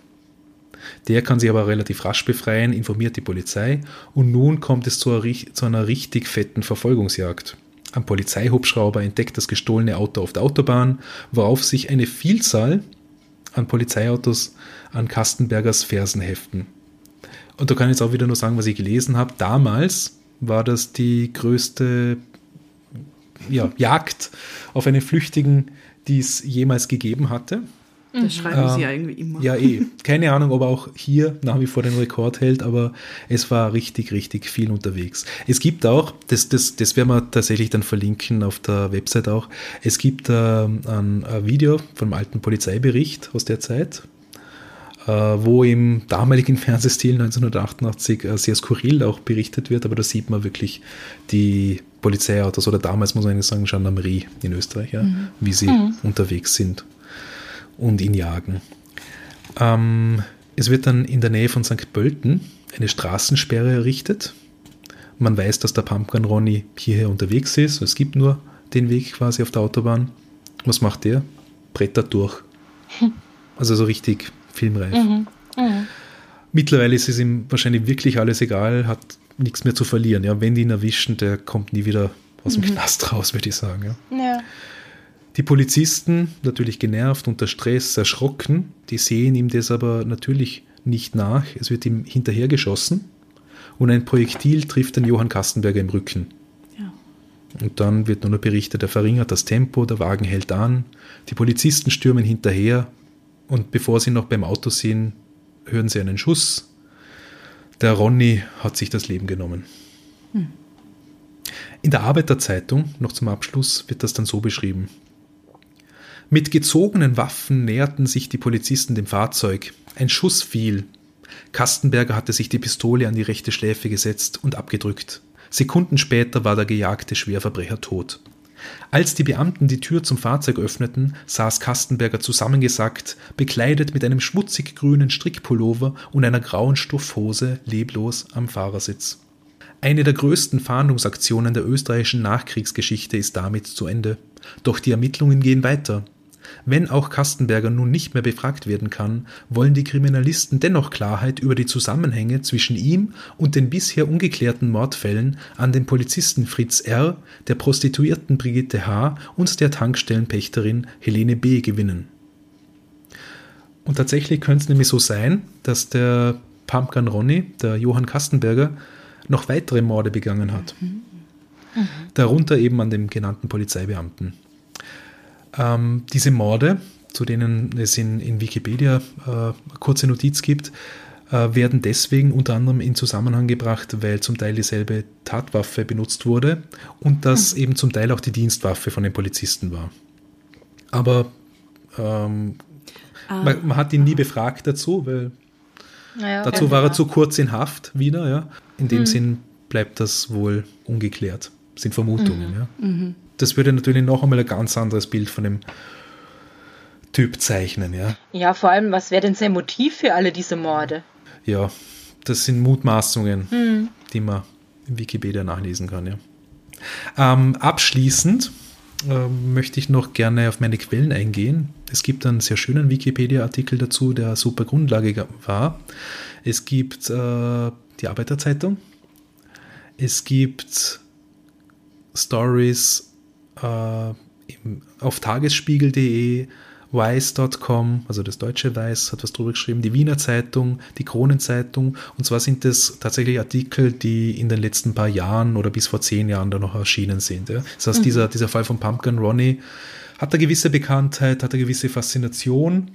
Der kann sich aber relativ rasch befreien, informiert die Polizei und nun kommt es zu einer, zu einer richtig fetten Verfolgungsjagd. Ein Polizeihubschrauber entdeckt das gestohlene Auto auf der Autobahn, worauf sich eine Vielzahl an Polizeiautos an Kastenbergers Fersen heften. Und da kann ich jetzt auch wieder nur sagen, was ich gelesen habe. Damals war das die größte ja, *laughs* Jagd auf einen Flüchtigen, die es jemals gegeben hatte. Das mhm. schreiben sie ja irgendwie immer. Ja, eh. *laughs* Keine Ahnung, ob er auch hier nach wie vor den Rekord hält, aber es war richtig, richtig viel unterwegs. Es gibt auch, das, das, das werden wir tatsächlich dann verlinken auf der Website auch, es gibt äh, ein, ein Video vom alten Polizeibericht aus der Zeit, wo im damaligen Fernsehstil 1988 äh, sehr skurril auch berichtet wird, aber da sieht man wirklich die Polizeiautos oder damals muss man eigentlich sagen Gendarmerie in Österreich, ja, mhm. wie sie mhm. unterwegs sind und ihn jagen. Ähm, es wird dann in der Nähe von St. Pölten eine Straßensperre errichtet. Man weiß, dass der Pumpkin Ronny hierher unterwegs ist. Es gibt nur den Weg quasi auf der Autobahn. Was macht der? Brettert durch. Also so richtig filmreif. Mhm. Mhm. Mittlerweile ist es ihm wahrscheinlich wirklich alles egal, hat nichts mehr zu verlieren. Ja, wenn die ihn erwischen, der kommt nie wieder aus dem mhm. Knast raus, würde ich sagen. Ja. ja. Die Polizisten, natürlich genervt, unter Stress, erschrocken, die sehen ihm das aber natürlich nicht nach. Es wird ihm hinterhergeschossen und ein Projektil trifft den Johann Kastenberger im Rücken. Ja. Und dann wird nur noch berichtet, er verringert das Tempo, der Wagen hält an, die Polizisten stürmen hinterher, und bevor sie noch beim Auto sind, hören sie einen Schuss. Der Ronny hat sich das Leben genommen. Hm. In der Arbeiterzeitung, noch zum Abschluss, wird das dann so beschrieben. Mit gezogenen Waffen näherten sich die Polizisten dem Fahrzeug. Ein Schuss fiel. Kastenberger hatte sich die Pistole an die rechte Schläfe gesetzt und abgedrückt. Sekunden später war der gejagte Schwerverbrecher tot. Als die Beamten die Tür zum Fahrzeug öffneten, saß Kastenberger zusammengesackt, bekleidet mit einem schmutzig grünen Strickpullover und einer grauen Stoffhose, leblos am Fahrersitz. Eine der größten Fahndungsaktionen der österreichischen Nachkriegsgeschichte ist damit zu Ende. Doch die Ermittlungen gehen weiter. Wenn auch Kastenberger nun nicht mehr befragt werden kann, wollen die Kriminalisten dennoch Klarheit über die Zusammenhänge zwischen ihm und den bisher ungeklärten Mordfällen an den Polizisten Fritz R., der Prostituierten Brigitte H. und der Tankstellenpächterin Helene B. gewinnen. Und tatsächlich könnte es nämlich so sein, dass der Pumpkin Ronny, der Johann Kastenberger, noch weitere Morde begangen hat. Mhm. Darunter eben an dem genannten Polizeibeamten. Ähm, diese Morde, zu denen es in, in Wikipedia äh, eine kurze Notiz gibt, äh, werden deswegen unter anderem in Zusammenhang gebracht, weil zum Teil dieselbe Tatwaffe benutzt wurde und das mhm. eben zum Teil auch die Dienstwaffe von den Polizisten war. Aber ähm, ah. man, man, hat ihn nie befragt dazu, weil naja, dazu war er zu kurz in Haft wieder. Ja. In dem mhm. Sinn bleibt das wohl ungeklärt. Das sind Vermutungen. Mhm. Ja. Das würde natürlich noch einmal ein ganz anderes Bild von dem Typ zeichnen, ja. Ja, vor allem, was wäre denn sein Motiv für alle diese Morde? Ja, das sind Mutmaßungen, hm. die man in Wikipedia nachlesen kann. Ja. Ähm, abschließend ähm, möchte ich noch gerne auf meine Quellen eingehen. Es gibt einen sehr schönen Wikipedia-Artikel dazu, der super Grundlage war. Es gibt äh, die Arbeiterzeitung. Es gibt Stories äh, im, auf tagesspiegel.de, Weiß.com, also das deutsche Weiß hat was drüber geschrieben, die Wiener Zeitung, die Kronenzeitung. Und zwar sind das tatsächlich Artikel, die in den letzten paar Jahren oder bis vor zehn Jahren da noch erschienen sind. Ja. Das heißt, mhm. dieser, dieser Fall von Pumpkin Ronnie hat eine gewisse Bekanntheit, hat eine gewisse Faszination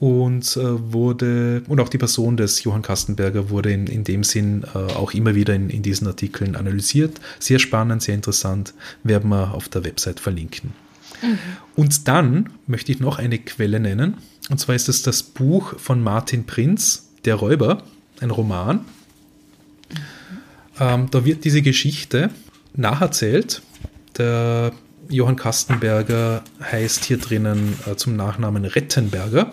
und äh, wurde, und auch die Person des Johann Kastenberger wurde in, in dem Sinn äh, auch immer wieder in, in diesen Artikeln analysiert. Sehr spannend, sehr interessant, werden wir auf der Website verlinken. Mhm. Und dann möchte ich noch eine Quelle nennen. Und zwar ist es das Buch von Martin Prinz, Der Räuber, ein Roman. Mhm. Ähm, da wird diese Geschichte nacherzählt. Der Johann Kastenberger heißt hier drinnen äh, zum Nachnamen Rettenberger.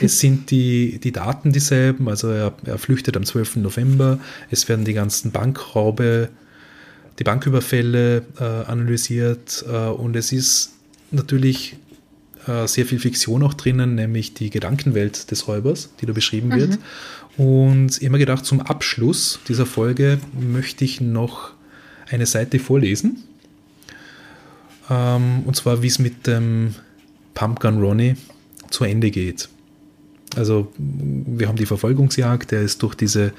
Es sind die, die Daten dieselben, also er, er flüchtet am 12. November. Es werden die ganzen Bankraube, die Banküberfälle äh, analysiert äh, und es ist natürlich äh, sehr viel Fiktion auch drinnen, nämlich die Gedankenwelt des Räubers, die da beschrieben mhm. wird. Und immer gedacht, zum Abschluss dieser Folge möchte ich noch eine Seite vorlesen. Ähm, und zwar, wie es mit dem Pumpgun Ronnie zu Ende geht. Also wir haben die Verfolgungsjagd, der ist durch diese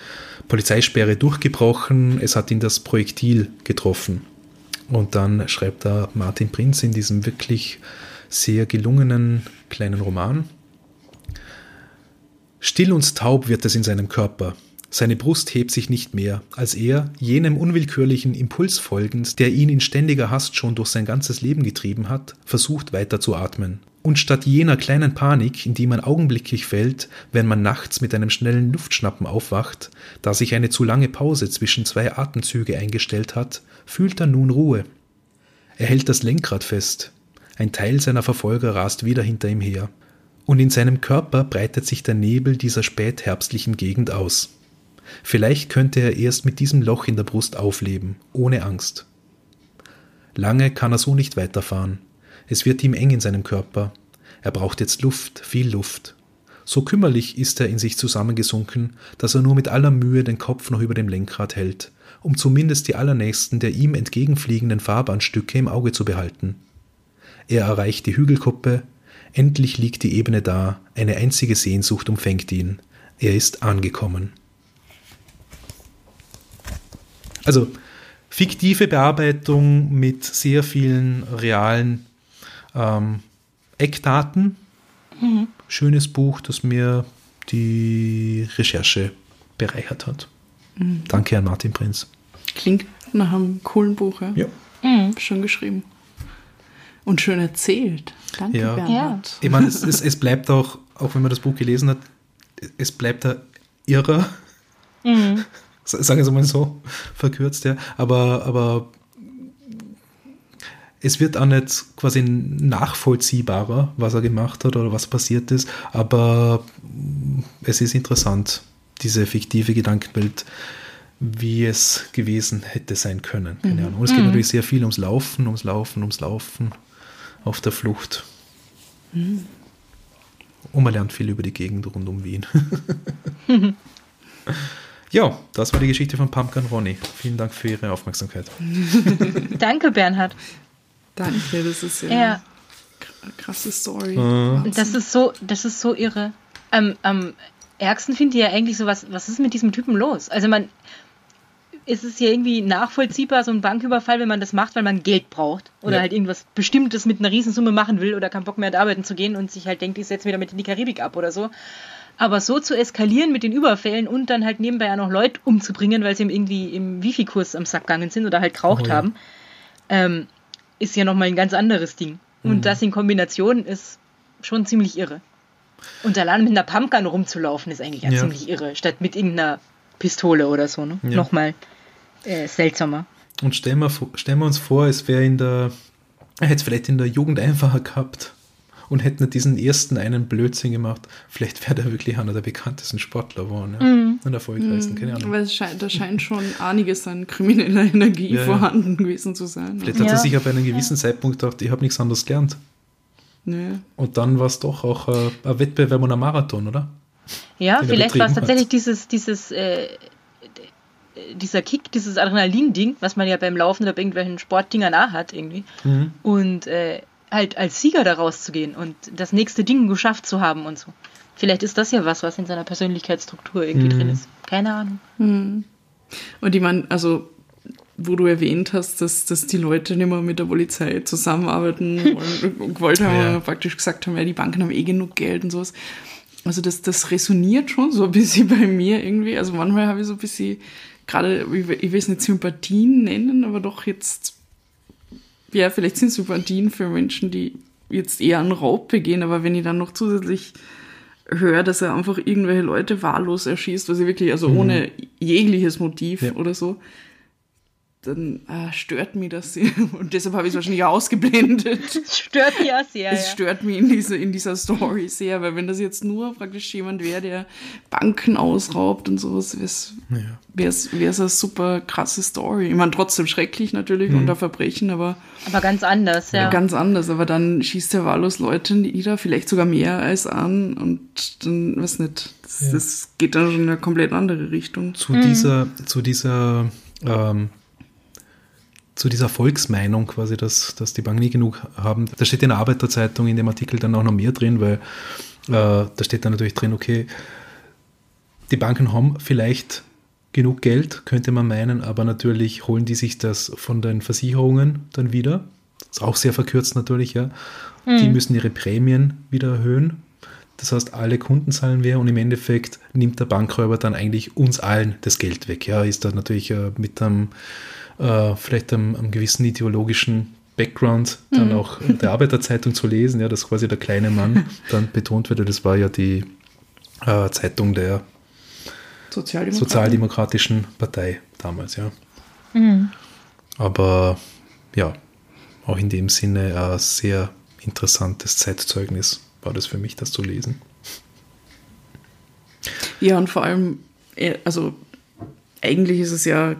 Polizeisperre durchgebrochen, es hat ihn das Projektil getroffen. Und dann schreibt da Martin Prinz in diesem wirklich sehr gelungenen kleinen Roman. Still und taub wird es in seinem Körper. Seine Brust hebt sich nicht mehr, als er, jenem unwillkürlichen Impuls folgend, der ihn in ständiger Hast schon durch sein ganzes Leben getrieben hat, versucht weiter zu atmen. Und statt jener kleinen Panik, in die man augenblicklich fällt, wenn man nachts mit einem schnellen Luftschnappen aufwacht, da sich eine zu lange Pause zwischen zwei Atemzüge eingestellt hat, fühlt er nun Ruhe. Er hält das Lenkrad fest. Ein Teil seiner Verfolger rast wieder hinter ihm her. Und in seinem Körper breitet sich der Nebel dieser spätherbstlichen Gegend aus. Vielleicht könnte er erst mit diesem Loch in der Brust aufleben, ohne Angst. Lange kann er so nicht weiterfahren. Es wird ihm eng in seinem Körper. Er braucht jetzt Luft, viel Luft. So kümmerlich ist er in sich zusammengesunken, dass er nur mit aller Mühe den Kopf noch über dem Lenkrad hält, um zumindest die allernächsten der ihm entgegenfliegenden Fahrbahnstücke im Auge zu behalten. Er erreicht die Hügelkuppe, endlich liegt die Ebene da, eine einzige Sehnsucht umfängt ihn. Er ist angekommen. Also fiktive Bearbeitung mit sehr vielen realen ähm, Eckdaten. Mhm. Schönes Buch, das mir die Recherche bereichert hat. Mhm. Danke an Martin Prinz. Klingt nach einem coolen Buch, ja? Ja. Mhm. Schön geschrieben. Und schön erzählt. Danke, ja. Bernhard. Ja. Ich meine, es, es, es, bleibt auch, auch wenn man das Buch gelesen hat, es bleibt da irrer. Mhm *laughs* sagen wir mal so verkürzt, ja. Aber, aber es wird auch nicht quasi nachvollziehbarer, was er gemacht hat oder was passiert ist, aber es ist interessant, diese fiktive Gedankenwelt, wie es gewesen hätte sein können. Keine mhm. Ahnung. Und es geht mhm. natürlich sehr viel ums Laufen, ums Laufen, ums Laufen auf der Flucht. Mhm. Und man lernt viel über die Gegend rund um Wien. *laughs* Ja, das war die Geschichte von Pumpkin Ronny. Vielen Dank für Ihre Aufmerksamkeit. *laughs* *laughs* Danke, Bernhard. Danke, das ist ja, ja. krasse Story. Äh. Das ist so, das ist so irre. Am, am ärgsten finde ich ja eigentlich so, was, was ist mit diesem Typen los? Also man, ist es ja irgendwie nachvollziehbar, so ein Banküberfall, wenn man das macht, weil man Geld braucht oder ja. halt irgendwas Bestimmtes mit einer Riesensumme machen will oder keinen Bock mehr arbeiten zu gehen und sich halt denkt, ich setze wieder mit in die Karibik ab oder so. Aber so zu eskalieren mit den Überfällen und dann halt nebenbei auch noch Leute umzubringen, weil sie ihm irgendwie im Wifi-Kurs am Sack gegangen sind oder halt geraucht oh, ja. haben, ähm, ist ja nochmal ein ganz anderes Ding. Und mhm. das in Kombination ist schon ziemlich irre. Und allein mit einer Pumpgun rumzulaufen ist eigentlich ja, ja. ziemlich irre, statt mit irgendeiner Pistole oder so. Ne? Ja. Nochmal äh, seltsamer. Und stellen wir, stellen wir uns vor, es wäre in der, er hätte es vielleicht in der Jugend einfacher gehabt und hätte nicht diesen ersten einen Blödsinn gemacht, vielleicht wäre der wirklich einer der bekanntesten Sportler geworden. Ja? Mhm. Und erfolgreichsten, keine Ahnung. Aber scheint, da scheint schon einiges an krimineller Energie ja, vorhanden ja. gewesen zu sein. Vielleicht hat er sich auf einen gewissen Zeitpunkt gedacht, ich habe nichts anderes gelernt. Nee. Und dann war es doch auch äh, ein Wettbewerb und ein Marathon, oder? Ja, vielleicht war es tatsächlich dieses, dieses äh, dieser Kick, dieses Adrenalin-Ding, was man ja beim Laufen oder bei irgendwelchen Sportdingern auch hat irgendwie. Mhm. Und äh, halt als Sieger da rauszugehen und das nächste Ding geschafft zu haben und so. Vielleicht ist das ja was, was in seiner Persönlichkeitsstruktur irgendwie mhm. drin ist. Keine Ahnung. Mhm. Und ich meine, also wo du erwähnt hast, dass, dass die Leute nicht mehr mit der Polizei zusammenarbeiten *laughs* und gewollt haben, ja. praktisch gesagt haben, ja, die Banken haben eh genug Geld und sowas. Also das, das resoniert schon so ein bisschen bei mir irgendwie. Also manchmal habe ich so ein bisschen gerade, ich will es nicht Sympathien nennen, aber doch jetzt, ja, vielleicht sind Sympathien für Menschen, die jetzt eher einen Raub begehen, aber wenn ich dann noch zusätzlich höre, dass er einfach irgendwelche Leute wahllos erschießt, was ich wirklich, also mhm. ohne jegliches Motiv ja. oder so, dann äh, stört mich das sehr. *laughs* Und deshalb habe ich es wahrscheinlich auch ausgeblendet. *laughs* Das stört mich auch sehr. Es ja. stört mich in, diese, in dieser Story sehr, weil wenn das jetzt nur praktisch jemand wäre, der Banken ausraubt und sowas, wäre es ja. eine super krasse Story. Ich meine, trotzdem schrecklich natürlich mhm. unter Verbrechen, aber. Aber ganz anders, ja. Ganz anders, aber dann schießt er wahllos Leute nieder, vielleicht sogar mehr als an und dann, was nicht, das, ja. das geht dann schon in eine komplett andere Richtung. Zu mhm. dieser, zu dieser, ähm, zu dieser Volksmeinung quasi, dass, dass die Banken nie genug haben. Da steht in der Arbeiterzeitung in dem Artikel dann auch noch mehr drin, weil äh, da steht dann natürlich drin, okay, die Banken haben vielleicht genug Geld, könnte man meinen, aber natürlich holen die sich das von den Versicherungen dann wieder. Das ist auch sehr verkürzt natürlich, ja. Mhm. Die müssen ihre Prämien wieder erhöhen. Das heißt, alle Kunden zahlen wir und im Endeffekt nimmt der Bankräuber dann eigentlich uns allen das Geld weg. Ja, ist da natürlich äh, mit einem äh, vielleicht einem, einem, gewissen ideologischen Background dann mhm. auch der Arbeiterzeitung zu lesen, ja, dass quasi der kleine Mann *laughs* dann betont wird. Das war ja die äh, Zeitung der Sozialdemokratischen Partei damals, ja. Mhm. Aber ja, auch in dem Sinne ein sehr interessantes Zeitzeugnis war das für mich, das zu lesen. Ja, und vor allem, äh, also eigentlich ist es ja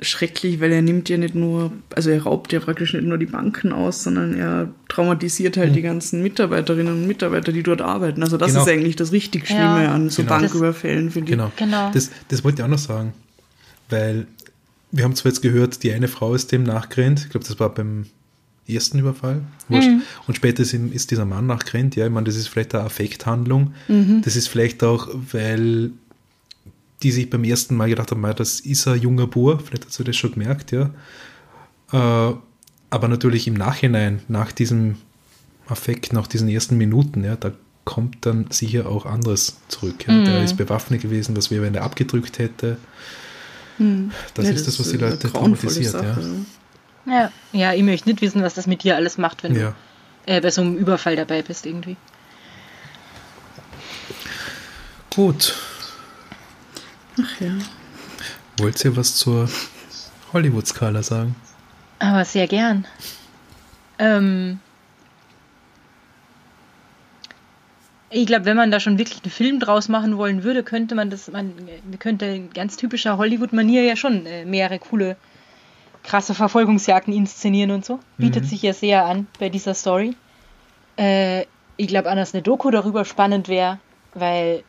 schrecklich, weil er nimmt ja nicht nur, also er raubt ja praktisch nicht nur die Banken aus, sondern er traumatisiert halt mhm. die ganzen Mitarbeiterinnen und Mitarbeiter, die dort arbeiten. Also das genau. ist eigentlich das richtig Schlimme ja. an so genau. Banküberfällen, finde genau. ich. Genau. Das, das wollte ich auch noch sagen, weil wir haben zwar jetzt gehört, die eine Frau ist dem nachgerannt, ich glaube, das war beim ersten Überfall, mhm. und später ist, ist, dieser Mann nachgerannt, ja, ich meine, das ist vielleicht eine Affekthandlung, mhm. das ist vielleicht auch, weil die sich beim ersten Mal gedacht haben, das ist ein junger Bur, vielleicht hat sie das schon gemerkt, ja. Äh, aber natürlich im Nachhinein, nach diesem Affekt, nach diesen ersten Minuten, ja, da kommt dann sicher auch anderes zurück. Ja. Mhm. Der ist bewaffnet gewesen, was wäre, wenn er abgedrückt hätte. Mhm. Das ja, ist das, was die Leute traumatisiert. Sache, ja. ja. Ja, ich möchte nicht wissen, was das mit dir alles macht, wenn ja. du äh, bei so einem Überfall dabei bist irgendwie. Gut, Ach ja. Wollt ihr was zur Hollywood-Skala sagen? Aber sehr gern. Ähm, ich glaube, wenn man da schon wirklich einen Film draus machen wollen würde, könnte man das, man könnte in ganz typischer Hollywood-Manier ja schon äh, mehrere coole, krasse Verfolgungsjagden inszenieren und so. Bietet mhm. sich ja sehr an bei dieser Story. Äh, ich glaube, anders eine Doku darüber spannend wäre, weil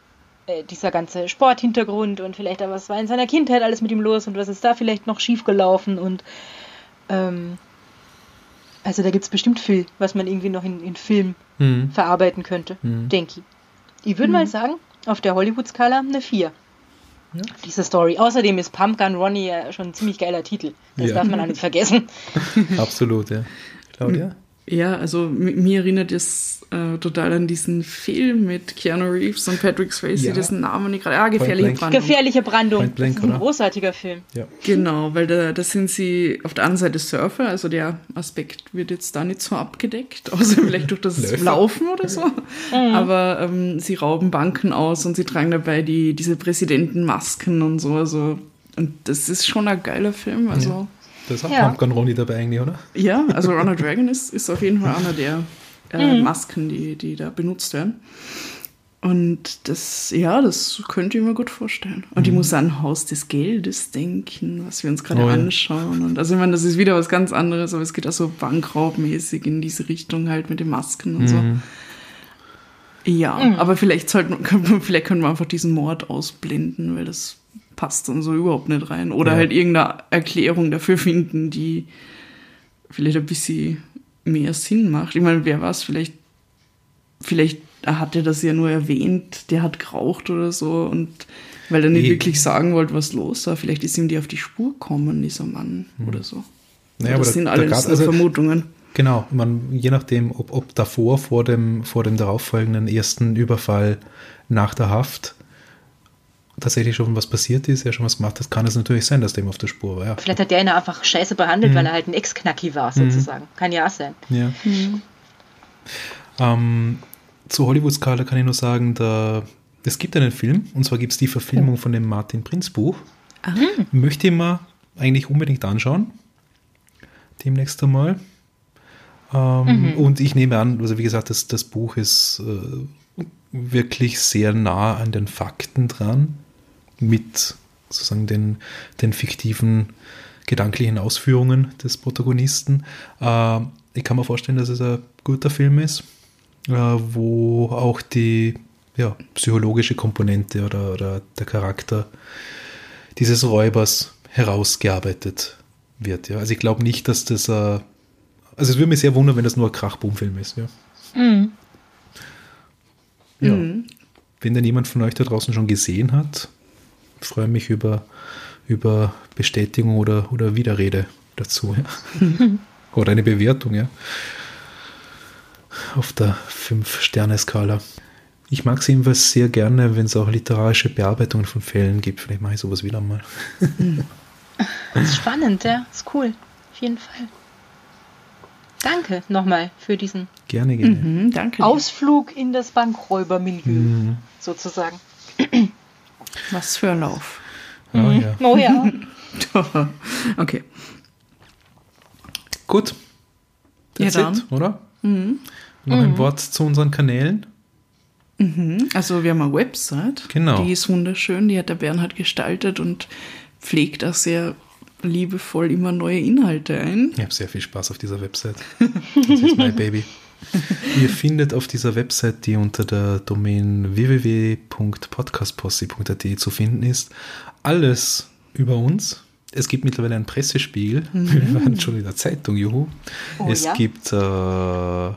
äh, dieser ganze Sporthintergrund und vielleicht auch was war in seiner Kindheit alles mit ihm los und was ist da vielleicht noch schiefgelaufen und ähm, also da gibt es bestimmt viel, was man irgendwie noch in, in Film mhm. verarbeiten könnte, mhm. denke ich. Ich würde mhm. mal sagen, auf der Hollywood-Skala eine 4. Ja. Diese Story. Außerdem ist Pumpgun Ronnie ja schon ein ziemlich geiler Titel. Das ja. darf man auch nicht vergessen. *laughs* Absolut, ja. Claudia? Ja, also mir erinnert es äh, total an diesen Film mit Keanu Reeves und Patrick Swayze, ja. dessen Namen ich gerade. Ah, Gefährliche Brandung. Gefährliche Brandung. Blank, das ist ein oder? großartiger Film. Ja. Genau, weil da, da sind sie auf der anderen Seite Surfer, also der Aspekt wird jetzt da nicht so abgedeckt, *laughs* außer vielleicht durch das Laufen oder so. *laughs* Mhm. Aber ähm, sie rauben Banken aus und sie tragen dabei die, diese Präsidentenmasken und so. Also, und das ist schon ein geiler Film. Also. Ja. Da ist auch ja. Pumpgun Ronnie dabei eigentlich, oder? Ja, also *laughs* Ronald Dragon ist, ist auf jeden Fall einer der, äh, Mhm. Masken, die, die da benutzt werden. Und das, ja, das könnte ich mir gut vorstellen. Und ich muss an Haus des Geldes denken, was wir uns gerade Oh ja. anschauen. Und also ich meine, das ist wieder was ganz anderes, aber es geht auch so bankraubmäßig in diese Richtung halt mit den Masken und so. Mhm. Ja, aber vielleicht sollten *laughs* vielleicht können wir einfach diesen Mord ausblenden, weil das passt dann so überhaupt nicht rein. Oder Ja. halt irgendeine Erklärung dafür finden, die vielleicht ein bisschen mehr Sinn macht. Ich meine, wer weiß, vielleicht, vielleicht hat er das ja nur erwähnt, der hat geraucht oder so und weil er nicht Nee. wirklich sagen wollte, was los war. Vielleicht ist ihm die auf die Spur gekommen, dieser Mann oder so. Naja, das sind da- da alles nur also- Vermutungen. Genau, man, je nachdem, ob, ob davor, vor dem, vor dem darauffolgenden ersten Überfall nach der Haft tatsächlich schon was passiert ist, er schon was gemacht hat, kann es natürlich sein, dass dem auf der Spur war. Ja. Vielleicht hat der ihn einfach scheiße behandelt, weil er halt ein Ex-Knacki war, sozusagen. Kann ja auch sein. Ja. Ähm, zu Hollywood-Skala kann ich nur sagen, da, es gibt einen Film, und zwar gibt es die Verfilmung von dem Martin Prinz Buch. Möchte ich mir eigentlich unbedingt anschauen. Demnächst einmal. Ähm, Und ich nehme an, also wie gesagt, das, das Buch ist äh, wirklich sehr nah an den Fakten dran, mit sozusagen den, den fiktiven gedanklichen Ausführungen des Protagonisten. Äh, ich kann mir vorstellen, dass es ein guter Film ist, äh, wo auch die ja, psychologische Komponente oder, oder der Charakter dieses Räubers herausgearbeitet wird. Ja. Also ich glaube nicht, dass das, äh, also es würde mich sehr wundern, wenn das nur ein Krachboom-Film ist. Ja. Mhm. Ja. Wenn denn jemand von euch da draußen schon gesehen hat, freue mich über, über Bestätigung oder, oder Widerrede dazu. Ja. *laughs* oder eine Bewertung, ja. Auf der 5-Sterne-Skala. Ich mag es jedenfalls sehr gerne, wenn es auch literarische Bearbeitungen von Fällen gibt. Vielleicht mache ich sowas wieder mal. Das ist spannend, ja. Ist cool. Auf jeden Fall. Danke nochmal für diesen Gerne, gerne. Mhm. Ausflug in das Bankräubermilieu, Mhm. sozusagen. Was für ein Lauf. Ah, ja. Oh ja. *laughs* okay. Gut. That's Ja, dann. it, oder? Noch ein Wort zu unseren Kanälen. Also wir haben eine Website. Genau. Die ist wunderschön. Die hat der Bernhard gestaltet und pflegt auch sehr liebevoll immer neue Inhalte ein. Ich habe sehr viel Spaß auf dieser Website. Das ist mein *laughs* Baby. Ihr findet auf dieser Website, die unter der Domain www.podcastposse.at zu finden ist, alles über uns. Es gibt mittlerweile einen Pressespiegel. Wir waren schon in der Zeitung, juhu. Oh es ja. gibt äh,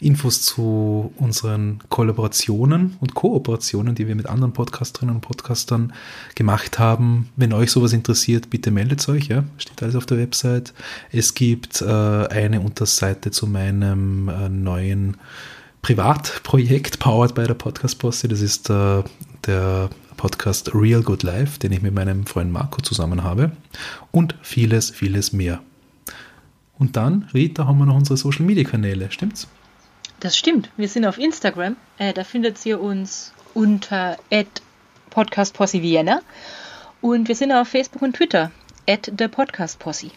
Infos zu unseren Kollaborationen und Kooperationen, die wir mit anderen Podcasterinnen und Podcastern gemacht haben. Wenn euch sowas interessiert, bitte meldet euch, ja. Steht alles auf der Website. Es gibt äh, eine Unterseite zu meinem äh, neuen Privatprojekt, powered by der Podcast Posse. Das ist äh, der Podcast Real Good Life, den ich mit meinem Freund Marco zusammen habe. Und vieles, vieles mehr. Und dann, Rita, haben wir noch unsere Social Media Kanäle, stimmt's? Das stimmt. Wir sind auf Instagram. Äh, da findet ihr uns unter podcastposse Vienna. Und wir sind auf Facebook und Twitter. At the Podcast Posse.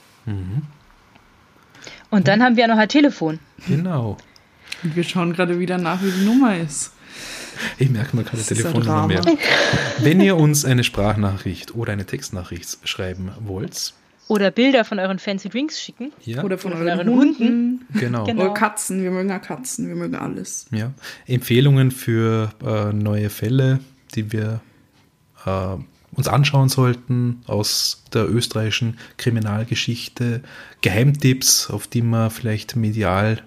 Und dann haben wir noch ein Telefon. Genau. Und wir schauen gerade wieder nach, wie die Nummer ist. Ich merke mal keine Telefonnummer mehr. Wenn ihr uns eine Sprachnachricht oder eine Textnachricht schreiben wollt, Oder Bilder von euren Fancy Drinks schicken. ja, Oder von Oder von euren euren Hunden. genau. Genau. Oder Katzen. Wir mögen auch Katzen. Wir mögen alles. Ja. Empfehlungen für äh, neue Fälle, die wir äh, uns anschauen sollten aus der österreichischen Kriminalgeschichte, Geheimtipps, auf die man vielleicht medial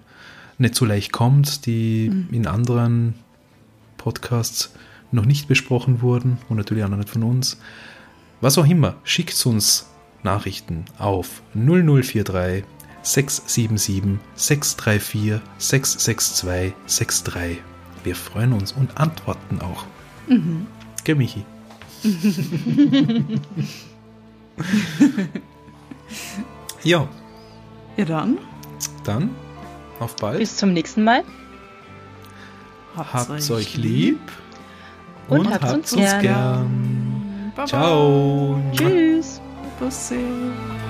nicht so leicht kommt, die in anderen Podcasts noch nicht besprochen wurden und natürlich auch noch nicht von uns. Was auch immer, schickt uns Nachrichten auf 0043 677 634 662 63. Wir freuen uns und antworten auch. Gell, Michi? *laughs* ja, Ja dann. dann auf bald. Bis zum nächsten Mal. Habt's euch lieb Und habt's uns gern. gern. Baba. Ciao. Tschüss. você.